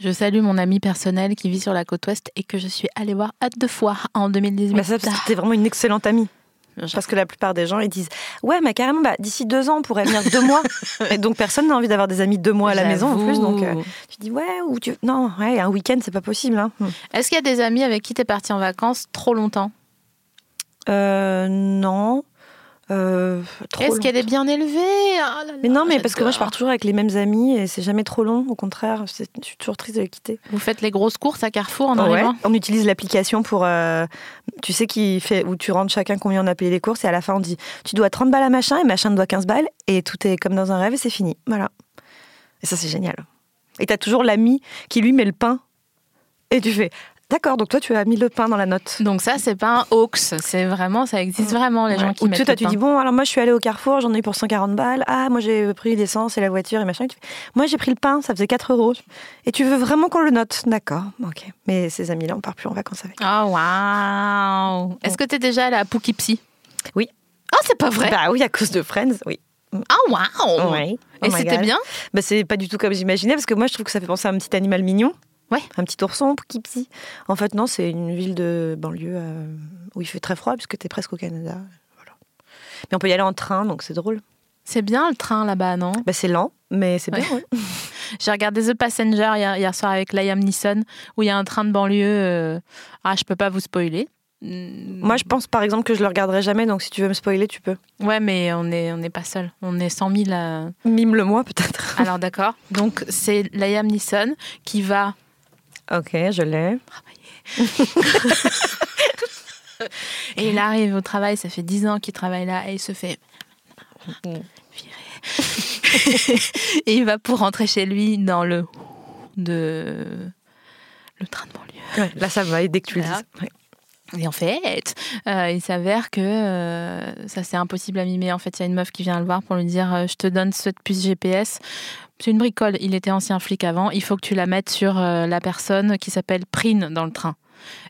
Je salue mon ami personnel qui vit sur la côte ouest et que je suis allée voir à deux fois en 2018. Mais ça, c'était vraiment une excellente amie. Parce que la plupart des gens, ils disent Ouais, mais carrément, bah, d'ici deux ans, on pourrait venir deux mois. Et donc, personne n'a envie d'avoir des amis deux mois à la maison en plus. Donc, euh, tu dis Ouais, ou tu. Non, ouais, un week-end, c'est pas possible. Hein. Est-ce qu'il y a des amis avec qui t'es parti en vacances trop longtemps? Euh, non. Euh, Est-ce qu'elle est bien élevée? Ah là Mais là, non, mais parce que moi, je pars toujours avec les mêmes amis et c'est jamais trop long. Au contraire, je suis toujours triste de les quitter. Vous faites les grosses courses à Carrefour en arrivant On utilise l'application pour. euh, tu sais, qui fait, où tu rentres chacun combien on a payé les courses et à la fin, on dit Tu dois 30 balles à machin et machin doit 15 balles et tout est comme dans un rêve et c'est fini. Voilà. Et ça, c'est génial. Et t'as toujours l'ami qui lui met le pain et tu fais D'accord, donc toi, tu as mis le pain dans la note. Donc ça, c'est pas un hoax, c'est vraiment, ça existe vraiment les gens qui Ou mettent tu, le tu pain. dis Bon, alors moi, je suis allée au Carrefour, j'en ai eu pour 140 balles. Ah, moi, j'ai pris l'essence et la voiture et machin. Et tu moi, j'ai pris le pain, ça faisait 4 euros. Et tu veux vraiment qu'on le note? D'accord, ok. Mais ces amis-là, on part plus en vacances avec. Ah waouh Est-ce que t'es déjà allée à Poughkeepsie Oui. Ah c'est pas vrai Bah oui, à cause de Friends, oui. Ah waouh Ouais. Et Oh my c'était bien? Bah, c'est pas du tout comme j'imaginais, parce que moi, je trouve que ça fait penser à un petit animal mignon. Ouais. Un petit ourson, Poughkeepsie. En fait, non, c'est une ville de banlieue euh, où il fait très froid, puisque t'es presque au Canada. Voilà. Mais on peut y aller en train, donc c'est drôle. C'est bien le train là-bas, non? Bah, c'est lent, mais c'est bien. Ouais. ouais. J'ai regardé The Passenger hier, hier soir avec Liam Neeson, où il y a un train de banlieue. euh, Ah, je peux pas vous spoiler. Mm, Moi, je pense par exemple que je le regarderai jamais, donc si tu veux me spoiler, tu peux. Ouais, mais on n'est on n'est pas seul. On est 100 000 à... Mime-le-moi, peut-être. Alors d'accord. Donc c'est Liam Neeson qui va ok, je l'ai. et il arrive au travail. Ça fait 10 ans qu'il travaille là et il se fait virer. et il va pour rentrer chez lui dans le de le train de banlieue. Ouais, là, ça va, et dès que tu le dis. Ouais. Et en fait, euh, il s'avère que euh, ça c'est impossible à mimer. En fait, il y a une meuf qui vient le voir pour lui dire euh, Je te donne cette puce GPS. C'est une bricole. Il était ancien flic avant. Il faut que tu la mettes sur euh, la personne qui s'appelle Prine dans le train.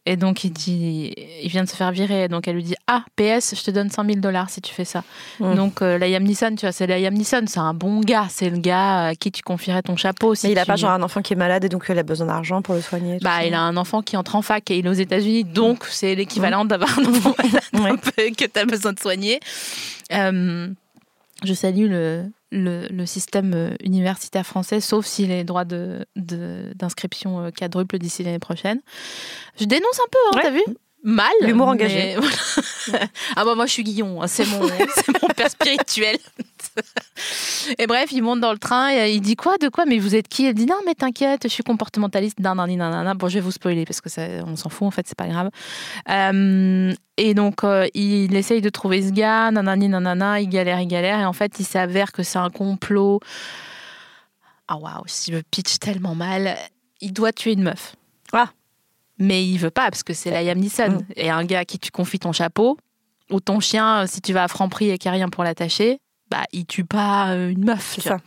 Et donc, il dit, il vient de se faire virer. Donc, elle lui dit, ah, PS, je te donne 100 000 dollars si tu fais ça. Donc, euh, Liam Neeson, tu vois, c'est Liam Neeson, c'est un bon gars. C'est le gars à qui tu confierais ton chapeau. Si Mais il a tu- pas genre un enfant qui est malade et donc il a besoin d'argent pour le soigner. Bah, ça. il a un enfant qui entre en fac et il est aux États-Unis, donc c'est l'équivalent d'avoir un enfant malade Ouais. que tu as besoin de soigner. Euh, je salue le, le, le système euh, universitaire français, sauf si les droits de- de- d'inscription euh, quadruplent d'ici l'année prochaine. Je dénonce un peu, hein, Ouais. t'as vu? Mal. L'humour engagé. voilà. ah bah moi je suis Guillon, hein, c'est mon, père spirituel. Et bref, il monte dans le train et il dit quoi De quoi? Mais vous êtes qui? Elle dit non, mais t'inquiète, je suis comportementaliste. Nan, nan, nan, nan, nan. Bon, je vais vous spoiler parce que ça, on s'en fout en fait, c'est pas grave. Euh, et donc, euh, il essaye de trouver ce gars, nanani, nanana, il galère, il galère. Et en fait, il s'avère que c'est un complot. Ah waouh, si je pitch tellement mal. Il doit tuer une meuf. Ah. Mais il veut pas parce que c'est Liam Neeson. Mm. Et un gars à qui tu confies ton chapeau, ou ton chien, si tu vas à Franprix et qu'il n'y a rien pour l'attacher, bah, il tue pas euh, une meuf. Tu vois.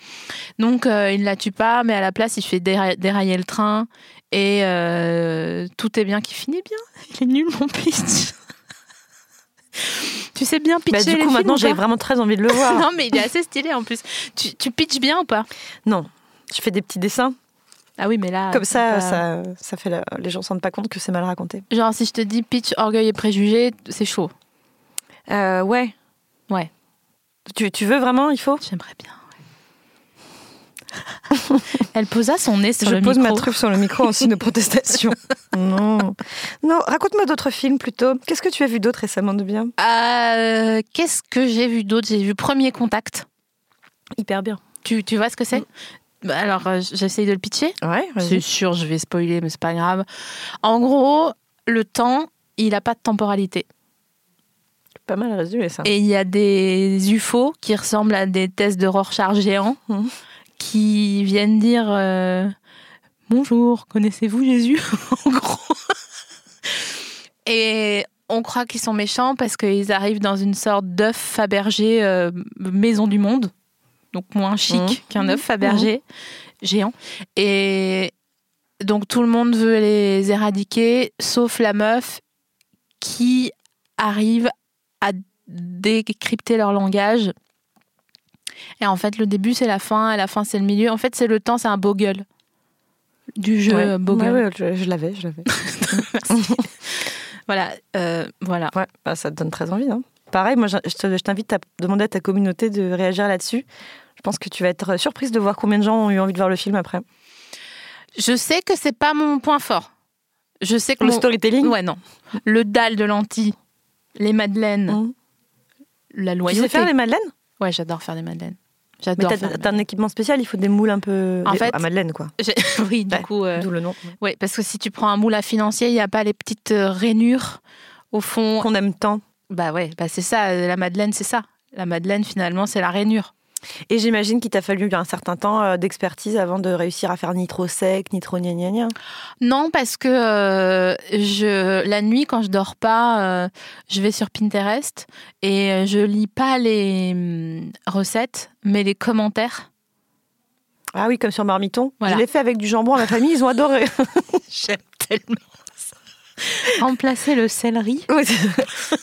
Donc, euh, il ne la tue pas, mais à la place, il fait déra- dérailler le train. Et euh, tout est bien qui finit bien. Il est nul, mon pitch. tu sais bien pitcher Bah, du coup, maintenant, j'ai vraiment très envie de le voir. Non, mais il est assez stylé en plus. Tu, tu pitches bien ou pas? Non, je fais des petits dessins. Ah oui, mais là. Comme ça, pas- ça, ça fait la- les gens se rendent pas compte que c'est mal raconté. Genre, si je te dis pitch, orgueil et préjugés, c'est chaud. Euh, ouais. Ouais. Tu, tu veux vraiment Il faut? J'aimerais bien. ouais. Elle posa son nez sur Je le pose micro. ma truffe sur le micro en signe de protestation. non. Non, raconte-moi d'autres films plutôt. Qu'est-ce que tu as vu d'autre récemment de bien? Euh, Qu'est-ce que j'ai vu d'autre? J'ai vu Premier Contact. Hyper bien. Tu, tu vois ce que c'est? Bah, Alors, euh, j'essaye de le pitcher. Ouais, C'est sûr, je vais spoiler, mais c'est pas grave. En gros, le temps, il n'a pas de temporalité. Pas mal résumé ça. Et il y a des UFO qui ressemblent à des tests de Rorschach géants Mhm. qui viennent dire euh, Bonjour, connaissez-vous Jésus? En gros. Et on croit qu'ils sont méchants parce qu'ils arrivent dans une sorte d'œuf Fabergé euh, maison du monde, donc moins chic Mhm. qu'un œuf Fabergé géant. Et donc tout le monde veut les éradiquer, sauf la meuf qui arrive à décrypter leur langage. Et en fait, le début, c'est la fin, et la fin, c'est le milieu. En fait, c'est le temps, c'est un bogle. Du jeu ouais. bogle. Ouais, ouais, je, je l'avais, je l'avais. Voilà, euh, voilà. Ouais, bah, ça te donne très envie. Hein. Pareil, moi, je t'invite à demander à ta communauté de réagir là-dessus. Je pense que tu vas être surprise de voir combien de gens ont eu envie de voir le film après. Je sais que c'est pas mon point fort. Je sais que Le mon- storytelling Ouais, non. Le dalle de lentilles, les madeleines, Mhm. la Tu loyauté. sais faire les madeleines Ouais, j'adore faire des madeleines. Mais J'adore des t'as un équipement spécial, il faut des moules un peu... En des- fait- à madeleine, quoi. Oui, du Ouais. coup, euh, D'où le nom. ouais, parce que si tu prends un moule à financier, il n'y a pas les petites euh, rainures au fond. Qu'on aime tant. Bah ouais, bah c'est ça, euh, la madeleine, c'est ça. La madeleine, finalement, c'est la rainure. Et j'imagine qu'il t'a fallu un certain temps euh, d'expertise avant de réussir à faire ni trop sec, ni trop gna gna gna. Non, parce que euh, je, la nuit, quand je dors pas, euh, je vais sur Pinterest et je lis pas les hum, recettes, mais les commentaires. Ah oui, comme sur Marmiton. Voilà. Je l'ai fait avec du jambon à ma famille, ils ont adoré. J'aime tellement ça. Remplacer le céleri. Oui.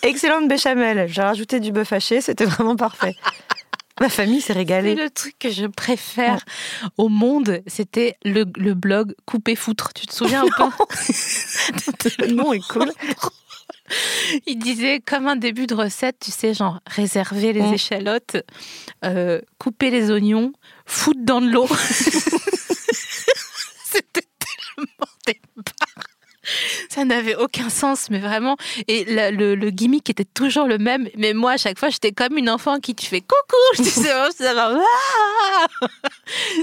Excellente béchamel. J'ai rajouté du bœuf haché, c'était vraiment parfait. Ma famille s'est régalée. le truc que je préfère au monde. C'était le, le blog Couper Foutre. Tu te souviens ou pas? Le nom est cool. Il disait comme un début de recette, tu sais, genre réserver les Mm. échalotes, euh, couper les oignons, foutre dans de l'eau. C'était tellement des barres. Ça n'avait aucun sens, mais vraiment. Et le, gimmick était toujours le même. Mais moi, à chaque fois, j'étais comme une enfant qui tu fais coucou. Je disais, oh, Ah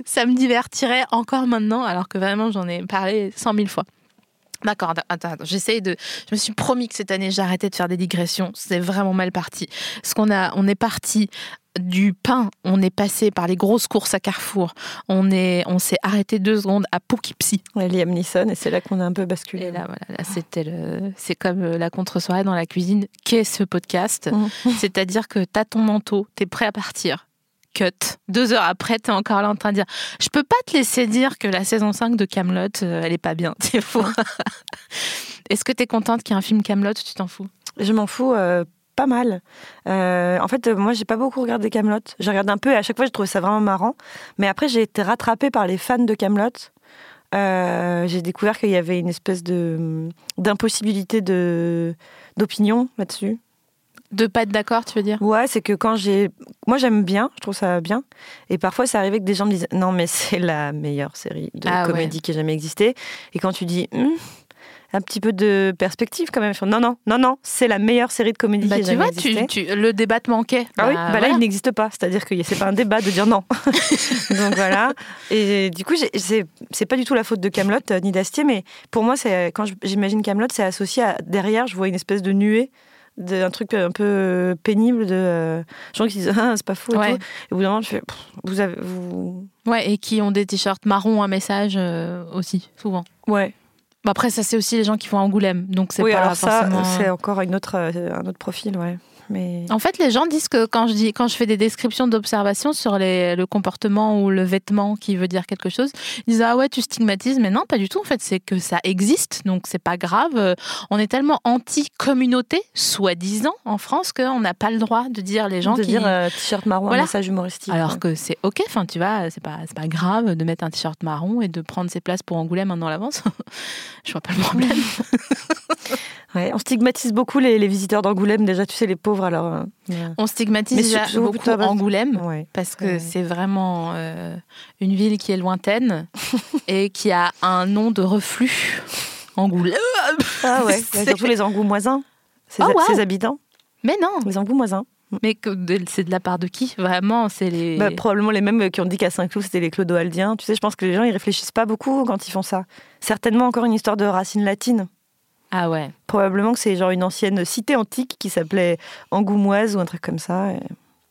ça me divertirait encore maintenant, alors que vraiment, j'en ai parlé cent mille fois. D'accord, attends, attends, j'essaye de. Je me suis promis que cette année j'arrêtais de faire des digressions. C'est vraiment mal parti. Parce qu'on est parti du pain, on est passé par les grosses courses à Carrefour, on est, on s'est arrêté deux secondes à Poughkeepsie. Ouais, Liam Neeson, et c'est là qu'on a un peu basculé. Et là, voilà, là, c'était le, c'est comme euh, la contre-soirée dans la cuisine. Qu'est ce podcast Mhm. C'est-à-dire que t'as ton manteau, t'es prêt à partir. Cut. Deux heures après, t'es encore là en train de dire Je peux pas te laisser dire que la saison 5 de Camelot, elle est pas bien. C'est faux. Est-ce que t'es contente qu'il y ait un film Camelot tu t'en fous? Je m'en fous euh, pas mal. Euh, en fait, euh, moi, j'ai pas beaucoup regardé Camelot. J'ai regardé un peu et à chaque fois, j'ai trouvé ça vraiment marrant. Mais après, j'ai été rattrapée par les fans de Camelot. j'ai découvert qu'il y avait une espèce de d'impossibilité de d'opinion là-dessus. De pas être d'accord, tu veux dire? Ouais, c'est que quand j'ai. Moi, j'aime bien, je trouve ça bien. Et parfois, ça arrivait que des gens me disent Non, mais c'est la meilleure série de Ah ouais. comédie qui ait jamais existé. Et quand tu dis Hum, Un petit peu de perspective quand même. Non, non, non, non, c'est la meilleure série de comédie Bah qui tu jamais vois, tu, existé. tu- le débat te manquait. Ah oui, bah là, voilà. il n'existe pas. C'est-à-dire que c'est pas un débat de dire non. Donc voilà. Et du coup, c'est pas du tout la faute de Camelot ni d'Astier, mais pour moi, c'est quand j'imagine Camelot, c'est associé à derrière, je vois une espèce de nuée d'un truc un peu pénible de euh, gens qui disent ah, c'est pas fou et Ouais. tout. Et au bout d'un moment, je fais Pff, vous avez vous Ouais, et qui ont des t-shirts marrons à message euh, aussi, souvent. ouais Bon, après, ça, c'est aussi les gens qui vont à Angoulême. Donc, c'est oui pas alors ça forcément... c'est encore une autre euh, un autre profil ouais mais En fait, les gens disent que quand je, dis, quand je fais des descriptions d'observation sur les, le comportement ou le vêtement qui veut dire quelque chose, ils disent Ah ouais, tu stigmatises. Mais non, pas du tout. En fait, c'est que ça existe, donc c'est pas grave. Euh, On est tellement anti-communauté, soi-disant, en France, qu'on n'a pas le droit de dire les gens de qui. dire euh, t-shirt marron Voilà. un message humoristique Alors ouais. que c'est ok, enfin tu vois, c'est pas, c'est pas grave de mettre un t-shirt marron et de prendre ses places pour Angoulême un an à l'avance. je vois pas le problème. Ouais, on stigmatise beaucoup les, les visiteurs d'Angoulême déjà tu sais les pauvres alors euh, euh, On stigmatise Mais déjà beaucoup Angoulême. ouais. Parce que Ouais. c'est vraiment euh, une ville qui est lointaine et qui a un nom de reflux. Angoulême. Ah ouais, C'est- surtout les Angoumoisins, ses, Oh, wow. ses habitants, Mais non, les Angoumoisins. mais que de- c'est de la part de qui Vraiment, c'est les. Bah, probablement les mêmes qui ont dit qu'à Saint-Cloud c'était les clodoaldiens. Tu sais, je pense que les gens ils réfléchissent pas beaucoup quand ils font ça. Certainement encore une histoire de racines latines. Ah ouais. Probablement que c'est genre une ancienne cité antique qui s'appelait Angoumoise ou un truc comme ça. et-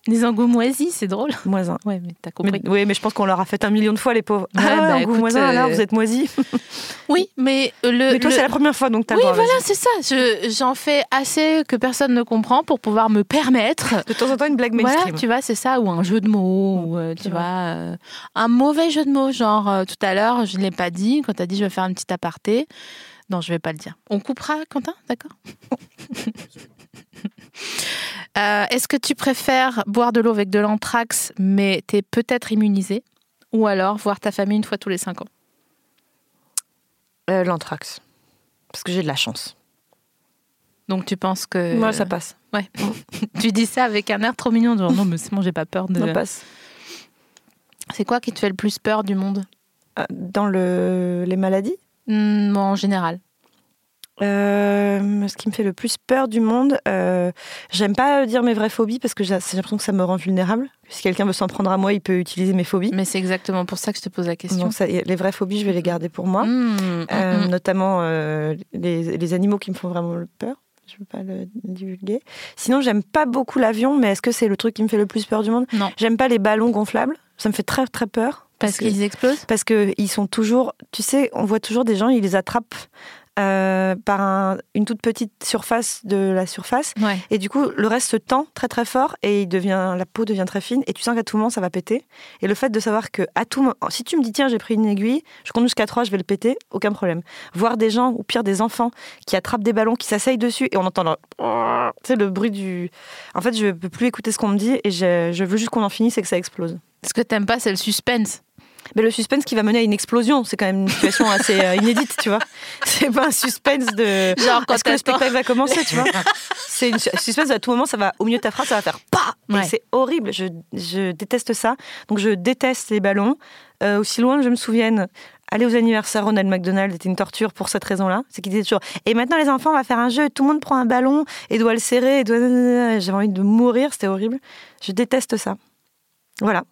Les angoumoisis, c'est drôle. Moisin. Ouais, mais t'as Mais, compris. oui, mais je pense qu'on leur a fait un million de fois les pauvres. Ouais, ah, bah, Angoumoisin, euh, vous êtes moisis. Oui, mais euh, le. mais toi le- c'est la première fois donc t'as Oui, droit. voilà, c'est ça. Je- J'en fais assez que personne ne comprend pour pouvoir me permettre De temps en temps une blague Voilà, mainstream. tu vois, c'est ça, ou un jeu de mots, ou euh, tu vois, euh, un mauvais jeu de mots, genre euh, tout à l'heure, je ne l'ai pas dit, quand tu as dit je vais faire un petit aparté. Non, je vais pas le dire. On coupera, Quentin, d'accord? Euh, Est-ce que tu préfères boire de l'eau avec de l'anthrax, mais tu es peut-être immunisé, ou alors voir ta famille une fois tous les cinq ans? Euh, L'anthrax. Parce que j'ai de la chance. Donc tu penses que. Moi ça passe. Tu dis ça avec un air trop mignon, genre non, mais c'est bon, j'ai pas peur de. Ça passe. C'est quoi qui te fait le plus peur du monde? Euh, Dans le... les maladies? Hmm, En général. Euh, ce qui me fait le plus peur du monde, euh, j'aime pas dire mes vraies phobies parce que j'ai l'impression que ça me rend vulnérable. Si quelqu'un veut s'en prendre à moi, il peut utiliser mes phobies. Mais c'est exactement pour ça que je te pose la question. Ça, les vraies phobies, je vais les garder pour moi. Mmh, Euh, mmh, mmh. Notamment euh, les, les animaux qui me font vraiment peur. Je ne veux pas le divulguer. Sinon, j'aime pas beaucoup l'avion, mais est-ce que c'est le truc qui me fait le plus peur du monde? Non. J'aime pas les ballons gonflables. Ça me fait très très peur. Parce qu'ils explosent? parce que ils sont toujours, tu sais, on voit toujours des gens, ils les attrapent euh, par un- une toute petite surface de la surface, Ouais. et du coup le reste se tend très très fort et il devient, la peau devient très fine, et tu sens qu'à tout moment ça va péter. Et le fait de savoir que à tout moment, si tu me dis tiens j'ai pris une aiguille, je compte jusqu'à 3, je vais le péter, aucun problème. Voir des gens ou pire des enfants qui attrapent des ballons, qui s'asseyent dessus et on entend leur, sais le bruit du, en fait je peux plus écouter ce qu'on me dit et je, je veux juste qu'on en finisse et que ça explose. Ce que t'aimes pas, c'est le suspense. Mais le suspense qui va mener à une explosion, c'est quand même une situation assez euh, inédite, tu vois. C'est pas un suspense de. Genre quand Est-ce que le spectacle va commencer, tu vois C'est une su- suspense à tout moment, ça va au milieu de ta phrase, ça va faire pas. Ouais. c'est horrible. Je, je déteste ça. Donc je déteste les ballons. Euh, aussi loin que je me souvienne, aller aux anniversaires Ronald McDonald était une torture pour cette raison-là. C'est qu'il disait toujours. Et maintenant les enfants, on va faire un jeu. Tout le monde prend un ballon et doit le serrer. Et doit... J'avais envie de mourir. C'était horrible. Je déteste ça. Voilà.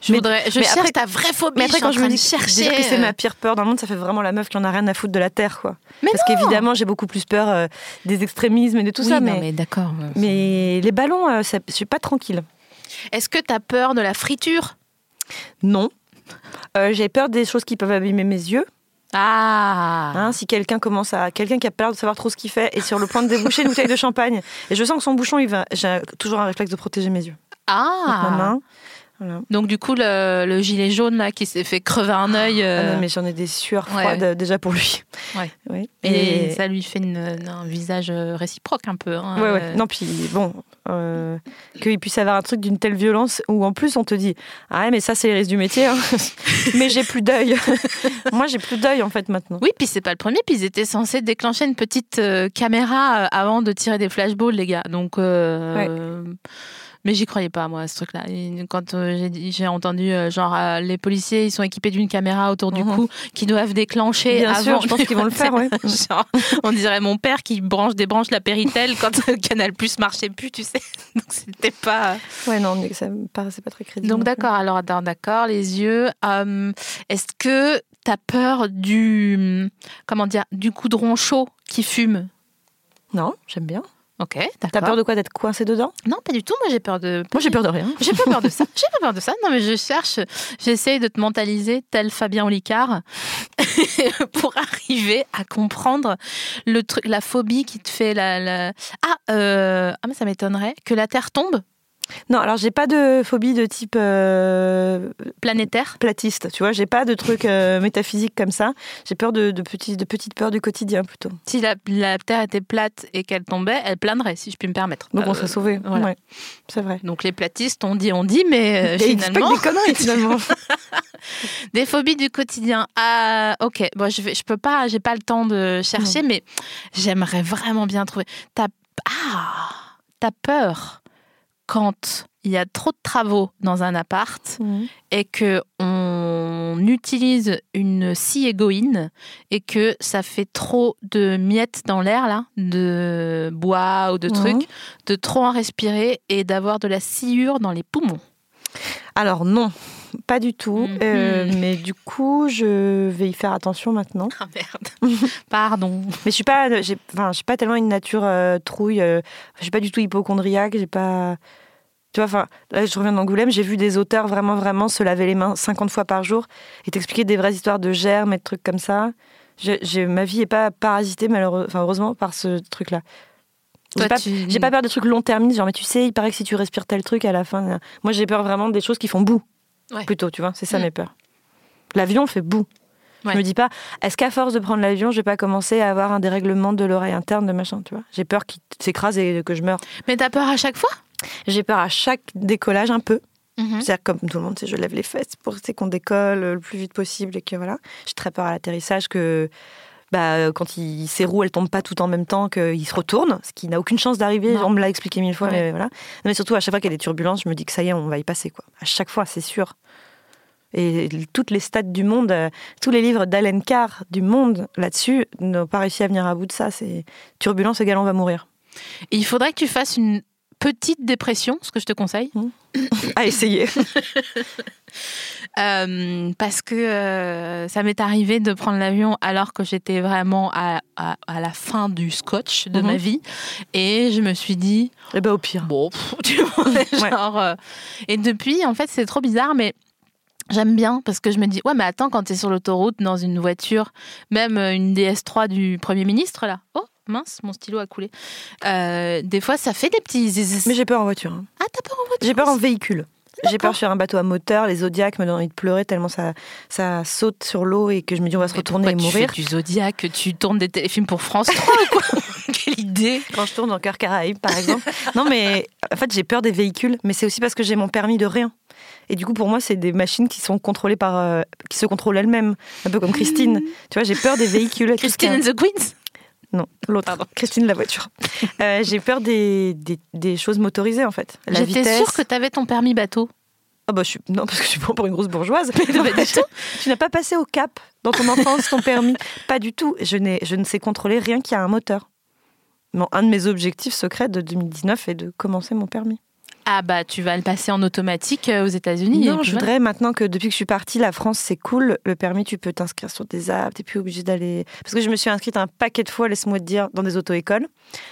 Je Mais- voudrais. Je mais cherche après- ta vraie phobie. Mais après, quand je me dis chercher. que c'est euh, ma pire peur dans le monde, ça fait vraiment la meuf qui en a rien à foutre de la terre, quoi. Mais Parce qu'évidemment, j'ai beaucoup plus peur euh, des extrémismes et de tout oui, ça, non, mais, mais d'accord. mais les ballons, euh, ça- je suis pas tranquille. Est-ce que t'as peur de la friture? Non. Euh, j'ai peur des choses qui peuvent abîmer mes yeux. Ah. Hein, si quelqu'un commence à, quelqu'un qui a peur de savoir trop ce qu'il fait est sur le point de déboucher une bouteille de champagne, et je sens que son bouchon, il va, j'ai toujours un réflexe de protéger mes yeux. avec ma Ah. main. Voilà. Donc du coup, le, le gilet jaune là qui s'est fait crever un œil. Ah euh, non, mais j'en ai des sueurs ouais, froides euh, déjà pour lui. Ouais. Oui. Et ça lui fait une- un visage euh, réciproque un peu. hein, Ouais, ouais. euh. Non, puis bon, euh, qu'il puisse avoir un truc d'une telle violence où en plus on te dit Ah ouais, mais ça, c'est les risques du métier. hein. mais j'ai plus d'œil. Moi, j'ai plus d'œil en fait maintenant. Oui, puis c'est pas le premier, puis ils étaient censés déclencher une petite caméra avant de tirer des flashballs, les gars. Donc, mais j'y croyais pas, moi, à ce truc-là. Quand euh, j'ai entendu, euh, genre, euh, les policiers, ils sont équipés d'une caméra autour du Mhm. cou qui doivent déclencher Bien avant. sûr, je pense qu'ils vont le faire, ouais. Genre, on dirait mon père qui branche des branches la Péritel quand Canal Plus marchait plus, tu sais. Donc, c'était pas. Ouais, non, mais ça me paraissait pas très crédible. Donc d'accord, alors d'accord, les yeux. Est-ce que t'as peur du comment dire du coudron chaud qui fume? Non, j'aime bien. Ok, T'as d'accord. peur de quoi D'être coincé dedans? Non, pas du tout. Moi, j'ai peur de. Moi, j'ai peur de rien. J'ai pas peur de ça. J'ai pas peur de ça. Non, mais je cherche, j'essaye de te mentaliser tel Fabien Olicard pour arriver à comprendre le truc, la phobie qui te fait la. la- Ah, euh, ah, mais ça m'étonnerait que la Terre tombe Non, alors j'ai pas de phobie de type euh, planétaire. platiste, tu vois. J'ai pas de truc euh, métaphysique comme ça. J'ai peur de, de, petits, de petites peurs du quotidien plutôt. Si la, la Terre était plate et qu'elle tombait, elle plaindrait, si je puis me permettre. Donc on Euh, serait sauvé. voilà. Ouais, c'est vrai. Donc les platistes, on dit, on dit, mais euh, finalement, pas des conneries finalement. des phobies du quotidien. Ah, ok. Bon, je vais, je peux pas, j'ai pas le temps de chercher, mais j'aimerais vraiment bien trouver. T'as, ah, t'as peur quand il y a trop de travaux dans un appart Mhm. et que on utilise une scie égoïne et que ça fait trop de miettes dans l'air là, de bois ou de Mhm. trucs, de trop en respirer et d'avoir de la sciure dans les poumons. Alors non, pas du tout. Mhm. Euh, mais du coup, je vais y faire attention maintenant. Ah merde. Pardon. Mais je suis pas, j'ai, enfin, je suis pas tellement une nature euh, trouille. euh, je suis pas du tout hypochondriaque. J'ai pas, tu vois, enfin, là, je reviens d'Angoulême. J'ai vu des auteurs vraiment, vraiment se laver les mains 50 fois par jour et t'expliquer des vraies histoires de germes et de trucs comme ça. J'ai- ma vie est pas parasitée, malheureusement, enfin, heureusement, par ce truc-là. J'ai pas, tu- j'ai pas peur des trucs long-termistes, genre, mais tu sais, il paraît que si tu respires tel truc à la fin. Moi, j'ai peur vraiment des choses qui font boue. Ouais. Plutôt, tu vois, c'est ça Mm. mes peurs. L'avion fait boue. Ouais. Je me dis pas, est-ce qu'à force de prendre l'avion, je vais pas commencer à avoir un dérèglement de l'oreille interne, de machin, tu vois? J'ai peur qu'il s'écrase et que je meure. Mais t'as peur à chaque fois? J'ai peur à chaque décollage un peu. Mhm. C'est-à-dire comme tout le monde, je lève les fesses pour qu'on décolle le plus vite possible et que voilà. J'ai très peur à l'atterrissage que bah, quand il, ses roues elles tombent pas tout en même temps qu'il se retourne, ce qui n'a aucune chance d'arriver. On me l'a expliqué mille fois, Ouais. mais voilà. Mais surtout à chaque fois qu'il y a des turbulences, je me dis que ça y est, on va y passer quoi. À chaque fois, c'est sûr. Et toutes les stats du monde, euh, tous les livres d'Alan Carr du monde là-dessus n'ont pas réussi à venir à bout de ça. C'est turbulence égale on va mourir. Et il faudrait que tu fasses une petite dépression, ce que je te conseille. À essayer. Euh, parce que euh, ça m'est arrivé de prendre l'avion alors que j'étais vraiment à, à- à la fin du scotch de Mhm. ma vie. Et je me suis dit, Et ben au pire. bon, pff, tu vois, genre. euh, et depuis, en fait, c'est trop bizarre, mais. J'aime bien parce que je me dis, ouais, mais attends, quand t'es sur l'autoroute dans une voiture, même une DS3 du Premier ministre, là, oh mince, mon stylo a coulé. Euh, des fois, ça fait des petits. Mais j'ai peur en voiture. hein. Ah, t'as peur en voiture J'ai peur en véhicule. J'ai peur sur un bateau à moteur, les zodiacs me donnent envie de pleurer tellement ça, ça saute sur l'eau et que je me dis on va se Mais retourner et mourir. Tu fais du Zodiac, tu tournes des téléfilms pour France 3 ou quoi? Quelle idée Quand je tourne dans Cœur Caraïbe par exemple. non mais en fait j'ai peur des véhicules, mais c'est aussi parce que j'ai mon permis de rien. Et du coup pour moi c'est des machines qui sont contrôlées par, euh, qui se contrôlent elles-mêmes, un peu comme Christine. tu vois j'ai peur des véhicules. Christine and the Queens? Non, l'autre. Pardon. Christine la voiture. Euh, j'ai peur des, des, des choses motorisées en fait. La J'étais vitesse. sûre que t'avais ton permis bateau. Ah bah je suis non parce que je suis pas pour une grosse bourgeoise. pas Non, du tout. tu n'as pas passé au cap dans ton enfance ton permis. Pas du tout. Je n'ai je ne sais contrôler rien qui a un moteur. Bon, un de mes objectifs secrets de 2019 est de commencer mon permis. Ah bah tu vas le passer en automatique euh, aux États-Unis. non, je voilà. voudrais maintenant que depuis que je suis partie, la France c'est cool. Le permis, tu peux t'inscrire sur des apps, t'es plus obligé d'aller. Parce que je me suis inscrite un paquet de fois, laisse-moi te dire, dans des auto-écoles,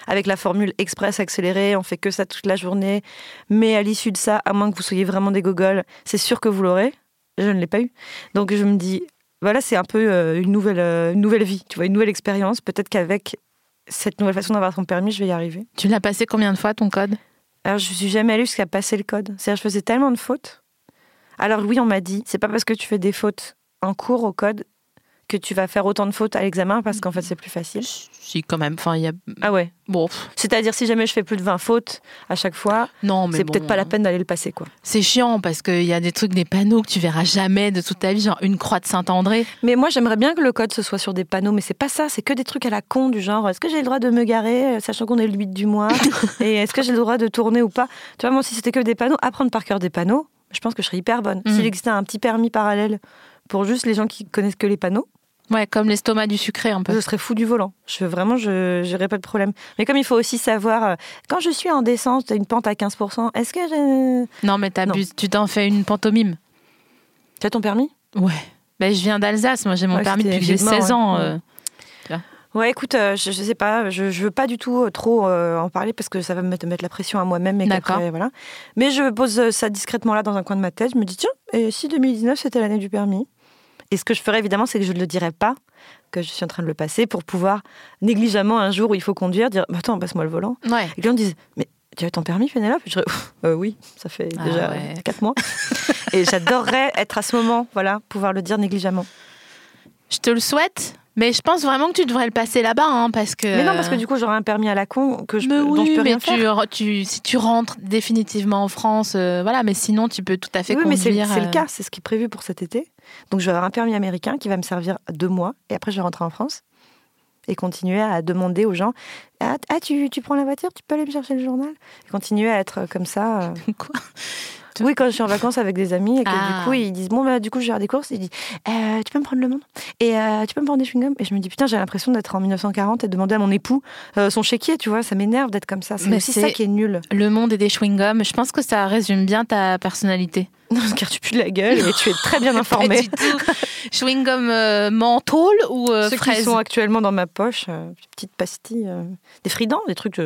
avec la formule express accélérée. On fait que ça toute la journée. Mais à l'issue de ça, à moins que vous soyez vraiment des gogoles, c'est sûr que vous l'aurez. Je ne l'ai pas eu. Donc je me dis, voilà, c'est un peu euh, une nouvelle, euh, une nouvelle vie, tu vois, une nouvelle expérience. Peut-être qu'avec cette nouvelle façon d'avoir ton permis, je vais y arriver. Tu l'as passé combien de fois ton code? Alors, je suis jamais allée jusqu'à passer le code. C'est-à-dire, je faisais tellement de fautes Alors oui, on m'a dit, c'est pas parce que tu fais des fautes en cours au code que tu vas faire autant de fautes à l'examen parce qu'en fait c'est plus facile. Si, quand même. Enfin, il y a. Ah ouais. Bon, C'est-à-dire si jamais je fais plus de 20 fautes à chaque fois, non, mais c'est bon, peut-être pas la peine d'aller le passer quoi. C'est chiant parce qu'il y a des trucs, des panneaux que tu verras jamais de toute ta vie, genre une croix de Saint-André. Mais moi j'aimerais bien que le code ce soit sur des panneaux, mais c'est pas ça, c'est que des trucs à la con du genre est-ce que j'ai le droit de me garer euh, sachant qu'on est le 8 du mois et est-ce que j'ai le droit de tourner ou pas? Tu vois moi si c'était que des panneaux, apprendre par cœur des panneaux, je pense que je serais hyper bonne. Mhm. S'il existait un petit permis parallèle pour juste les gens qui connaissent que les panneaux, Ouais, comme l'estomac du sucré un peu. je serais fou du volant. Je vraiment je j'aurais pas de problème. Mais comme il faut aussi savoir euh, quand je suis en descente, une pente à 15 est-ce que je Non, mais t'abuses, tu t'en fais une pantomime. Tu as ton permis? Ouais. Ben, je viens d'Alsace, moi j'ai mon Ouais, permis depuis que j'ai vivement, 16 ans. ouais. euh. Ouais, écoute, euh, je, je sais pas, je, je veux pas du tout euh, trop euh, en parler parce que ça va me mettre, mettre la pression à moi-même et D'accord. qu'après, voilà. Mais je pose ça discrètement là dans un coin de ma tête. Je me dis tiens, et si 2019 c'était l'année du permis? Et ce que je ferais évidemment, c'est que je ne le dirais pas que je suis en train de le passer pour pouvoir négligemment un jour où il faut conduire dire bah, attends passe-moi le volant. Ouais. Et les gens me disent mais tu as ton permis Pénélope? Je dirais Euh, oui, ça fait Ah déjà ouais. 4 mois. et j'adorerais être à ce moment, voilà, pouvoir le dire négligemment. Je te le souhaite, mais je pense vraiment que tu devrais le passer là-bas, hein, parce que. Mais non, parce que du coup j'aurais un permis à la con que je, Mais dont je oui, peux mais rien faire. tu, si tu rentres définitivement en France, euh, voilà, mais sinon tu peux tout à fait Oui, mais c'est conduire. c'est le euh, cas, c'est ce qui est prévu pour cet été. Donc je vais avoir un permis américain qui va me servir deux mois et après je vais rentrer en France et continuer à demander aux gens Ah, ah, tu, tu prends la voiture, tu peux aller me chercher le journal? Et continuer à être comme ça. euh. Quoi? Oui, quand je suis en vacances avec des amis et que Ah. du coup ils disent Bon, bah, du coup je vais faire des courses, ils disent Euh, Tu peux me prendre le monde? Et euh, tu peux me prendre des chewing-gums? Et je me dis Putain, j'ai l'impression d'être en 1940 et de demander à mon époux euh, son chéquier, tu vois, ça m'énerve d'être comme ça. C'est aussi ça qui est nul. Le monde et des chewing-gums, je pense que ça résume bien ta personnalité. Non, car tu pues de la gueule et tu es très bien Pas informé. du tout. chewing-gum euh, menthol ou euh, Ceux qui fraise sont actuellement dans ma poche, euh, petites pastilles, euh, des fridans, des trucs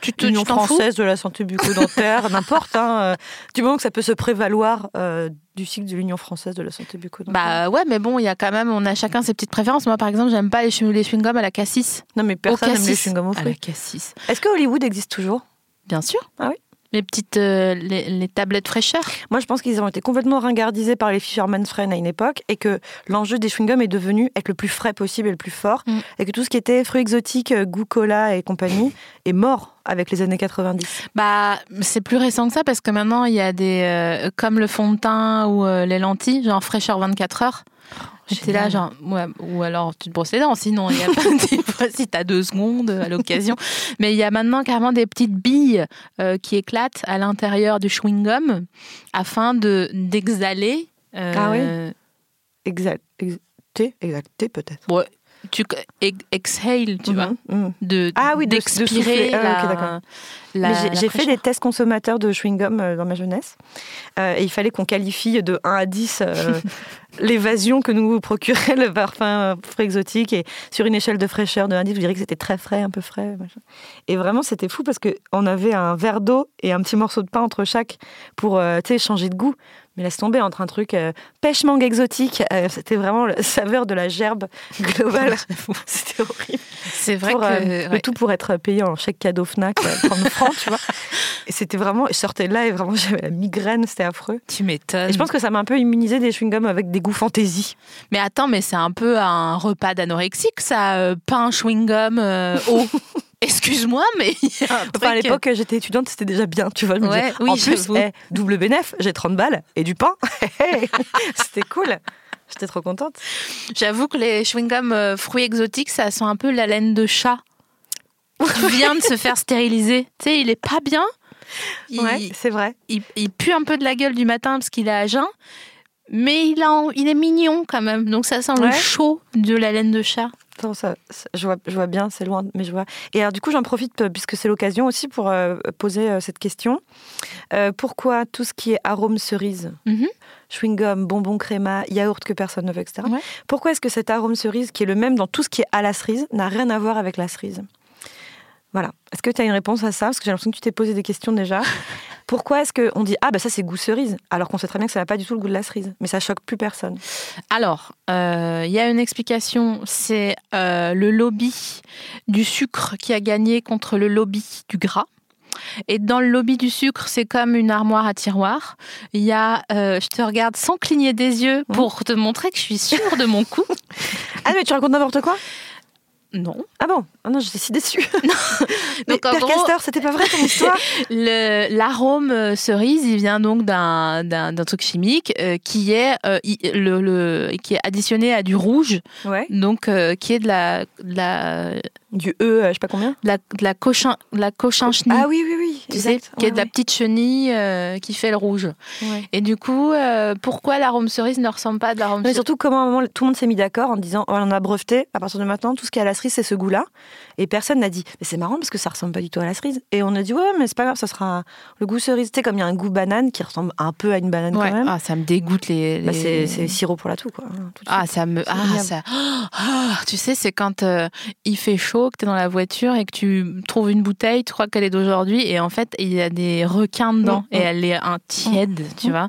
Tu te tu fous française de la santé bucco-dentaire, n'importe. Hein, euh, du moment que ça peut se prévaloir euh, du cycle de l'Union française de la santé bucco-dentaire. Bah ouais, mais bon, il y a quand même, on a chacun ses petites préférences. Moi, par exemple, j'aime pas les, les chewing-gums à la cassis. non, mais personne Au n'aime les chewing-gums aux À la cassis. Est-ce que Hollywood existe toujours? Bien sûr. Ah oui Les petites, euh, les, les tablettes fraîcheur. Moi, je pense qu'ils ont été complètement ringardisés par les Fisherman's Friend à une époque et que l'enjeu des chewing-gums est devenu être le plus frais possible et le plus fort Mm. et que tout ce qui était fruits exotiques, euh, goût cola et compagnie est mort avec les années 90. Bah, c'est plus récent que ça parce que maintenant, il y a des, euh, comme le fond de teint ou euh, les lentilles, genre fraîcheur 24 heures. J'étais là, genre, ouais, ou alors tu te brosses les dents, sinon il y a pas fois, si t'as deux secondes à l'occasion. Mais il y a maintenant carrément des petites billes euh, qui éclatent à l'intérieur du chewing-gum afin de d'exhaler. euh, Ah oui Exalté, exalté peut-être. bon, tu ex- exhale, tu vois, Mhm, mhm. de Ah oui, de- de d'expirer souffler. Ah, Mais j'ai- fait des tests consommateurs de chewing-gum euh, dans ma jeunesse. Euh, et il fallait qu'on qualifie de 1 à 10 euh, l'évasion que nous procurait le parfum frais exotique. Et sur une échelle de fraîcheur de 1 à 10, je dirais que c'était très frais, un peu frais. machin. Et vraiment, c'était fou parce qu'on avait un verre d'eau et un petit morceau de pain entre chaque pour euh, changer de goût. Mais laisse tomber entre un truc euh, pêche mangue exotique. euh, c'était vraiment la saveur de la gerbe globale. c'était horrible. C'est vrai Pour, que euh, ouais. Le tout pour être payé en chèque cadeau Fnac, euh, 30 francs, tu vois. Et c'était vraiment, je sortais de là et vraiment j'avais la migraine, c'était affreux. tu m'étonnes. Et je pense que ça m'a un peu immunisé des chewing-gums avec des goûts fantaisie. Mais attends, mais c'est un peu un repas d'anorexique, ça, euh, pain, chewing-gum, euh, eau. Excuse-moi, mais il y a un Enfin, à l'époque, j'étais étudiante, c'était déjà bien, tu vois. Je me Ouais, oui, en plus, eh, double bénéf, j'ai 30 balles et du pain. c'était cool. J'étais trop contente. J'avoue que les chewing-gums euh, fruits exotiques, ça sent un peu la laine de chat qui vient de se faire stériliser. Tu sais, il est pas bien. Il, Ouais, c'est vrai. il, il pue un peu de la gueule du matin parce qu'il est à jeun. Mais il, a en- il est mignon quand même. Donc ça sent le chaud de la laine de chat. Attends, ça, ça- je, vois, je vois bien, c'est loin, mais je vois. Et alors, du coup, j'en profite, euh, puisque c'est l'occasion aussi, pour euh, poser euh, cette question. Euh, pourquoi tout ce qui est arôme cerise, Mhm. chewing-gum, bonbon créma, yaourt que personne ne veut, etc. Ouais. Pourquoi est-ce que cet arôme cerise, qui est le même dans tout ce qui est à la cerise, n'a rien à voir avec la cerise? Voilà. Est-ce que tu as une réponse à ça? Parce que j'ai l'impression que tu t'es posé des questions déjà. Pourquoi est-ce qu'on dit Ah, bah ça, c'est goût cerise Alors qu'on sait très bien que ça n'a pas du tout le goût de la cerise. Mais ça choque plus personne. Alors, euh, il y a une explication, c'est euh, le lobby du sucre qui a gagné contre le lobby du gras. Et dans le lobby du sucre, c'est comme une armoire à tiroir. Il y a, euh, je te regarde sans cligner des yeux pour te montrer que je suis sûre de mon coup. Ah, mais tu racontes n'importe quoi? Non. Ah bon? Ah non, j'étais si déçue. mais Donc, Père gros- Castor, c'était pas vrai ton histoire L'arôme euh, cerise, il vient donc d'un truc chimique euh, qui est euh, le, le- qui est additionné à du rouge, Ouais. donc euh, qui est de la de la de Du E, je sais pas combien. la, de la cochin de la cochinchenille. Ah oui, oui, oui. Tu sais, exact. qui est Ouais, de la petite chenille euh, qui fait le rouge. Ouais. Et du coup, euh, pourquoi l'arôme cerise ne ressemble pas à de l'arôme Mais cerise? surtout, comment à un moment, tout le monde s'est mis d'accord en disant oh, on a breveté, à partir de maintenant, tout ce qui est à la cerise, c'est ce goût-là. Et personne n'a dit mais c'est marrant parce que ça ressemble pas du tout à la cerise. Et on a dit ouais, mais c'est pas grave, ça sera le goût cerise. Tu sais, comme il y a un goût banane qui ressemble un peu à une banane Ouais. quand même. Ah, ça me dégoûte les. Bah, les- c'est c'est sirop pour la toux, quoi. hein, tout Ah, suite. ça me. Ah, ça. Ah, tu sais, c'est quand euh, il fait chaud, que tu es dans la voiture et que tu trouves une bouteille, tu crois qu'elle est d'aujourd'hui, et en fait, il y a des requins dedans, Mm, et mm. elle est un tiède, tu Mm. vois.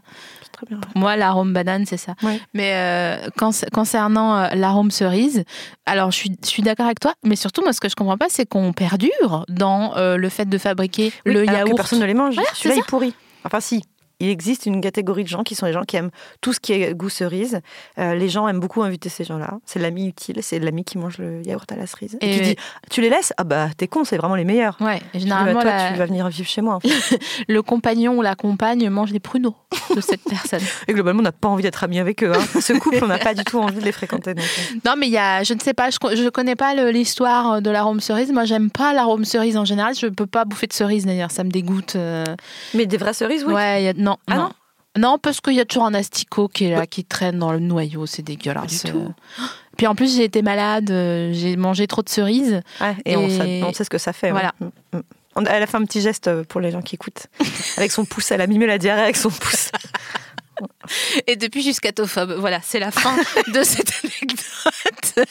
C'est très bien. Moi, l'arôme banane, c'est ça. Ouais. Mais euh, con- concernant euh, l'arôme cerise, alors je suis, je suis d'accord avec toi, mais surtout, moi, ce que je comprends pas, c'est qu'on perdure dans euh, le fait de fabriquer Oui, le alors que yaourt. personne ne les mange. Voilà, Celui-là, c'est il pourrit. Enfin, si. Il existe une catégorie de gens qui sont les gens qui aiment tout ce qui est goût cerise. Euh, les gens aiment beaucoup inviter ces gens-là. C'est l'ami utile, c'est l'ami qui mange le yaourt à la cerise. Et, Et- qui dit Tu les laisses? Ah bah, t'es con, c'est vraiment les meilleurs. Ouais, et Je dis, bah, généralement, toi, la- tu vas venir vivre chez moi. en fait. le compagnon ou la compagne mange les pruneaux de cette personne. Et globalement, on n'a pas envie d'être amis avec eux. hein. Ce couple, on n'a pas du tout envie de les fréquenter. donc, euh. Non, mais il y a, je ne sais pas, je, je connais pas l'histoire de l'arôme cerise. Moi, j'aime pas l'arôme cerise en général. Je peux pas bouffer de cerise d'ailleurs, ça me dégoûte. euh. Mais des vraies cerises, oui. Ouais, il y a- non, Ah non. non parce qu'il y a toujours un asticot qui est là, qui traîne dans le noyau, c'est dégueulasse. Pas du tout. Puis en plus, j'ai été malade, euh, j'ai mangé trop de cerises. Ouais, et, On, sait, on sait ce que ça fait. Voilà. Mm, mm. Elle a fait un petit geste pour les gens qui écoutent. Avec son pouce, elle a mimé la diarrhée avec son pouce. Et depuis, je suis scatophobe. Voilà, c'est la fin de cette anecdote.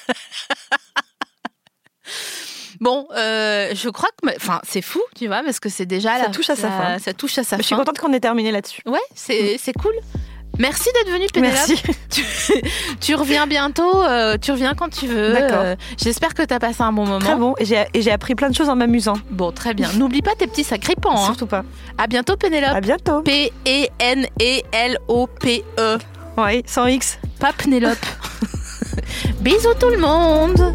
Bon, euh, je crois que, enfin, c'est fou, tu vois, parce que c'est déjà Ça la- touche à sa fin. Ça touche à sa Je suis contente qu'on ait terminé là-dessus. Ouais, c'est c'est cool. Merci d'être venue, Pénélope. Merci. Tu, tu reviens bientôt, euh, tu reviens quand tu veux. D'accord. Euh, J'espère que tu as passé un bon moment. Très bon. Et j'ai appris plein de choses en m'amusant. Bon, très bien. N'oublie pas tes petits sacripants. Hein. Surtout pas. À bientôt, Pénélope. À bientôt. E P-E-N-E-L-O-P-E. Oui, sans X. Pas Pénélope. Bisous tout le monde.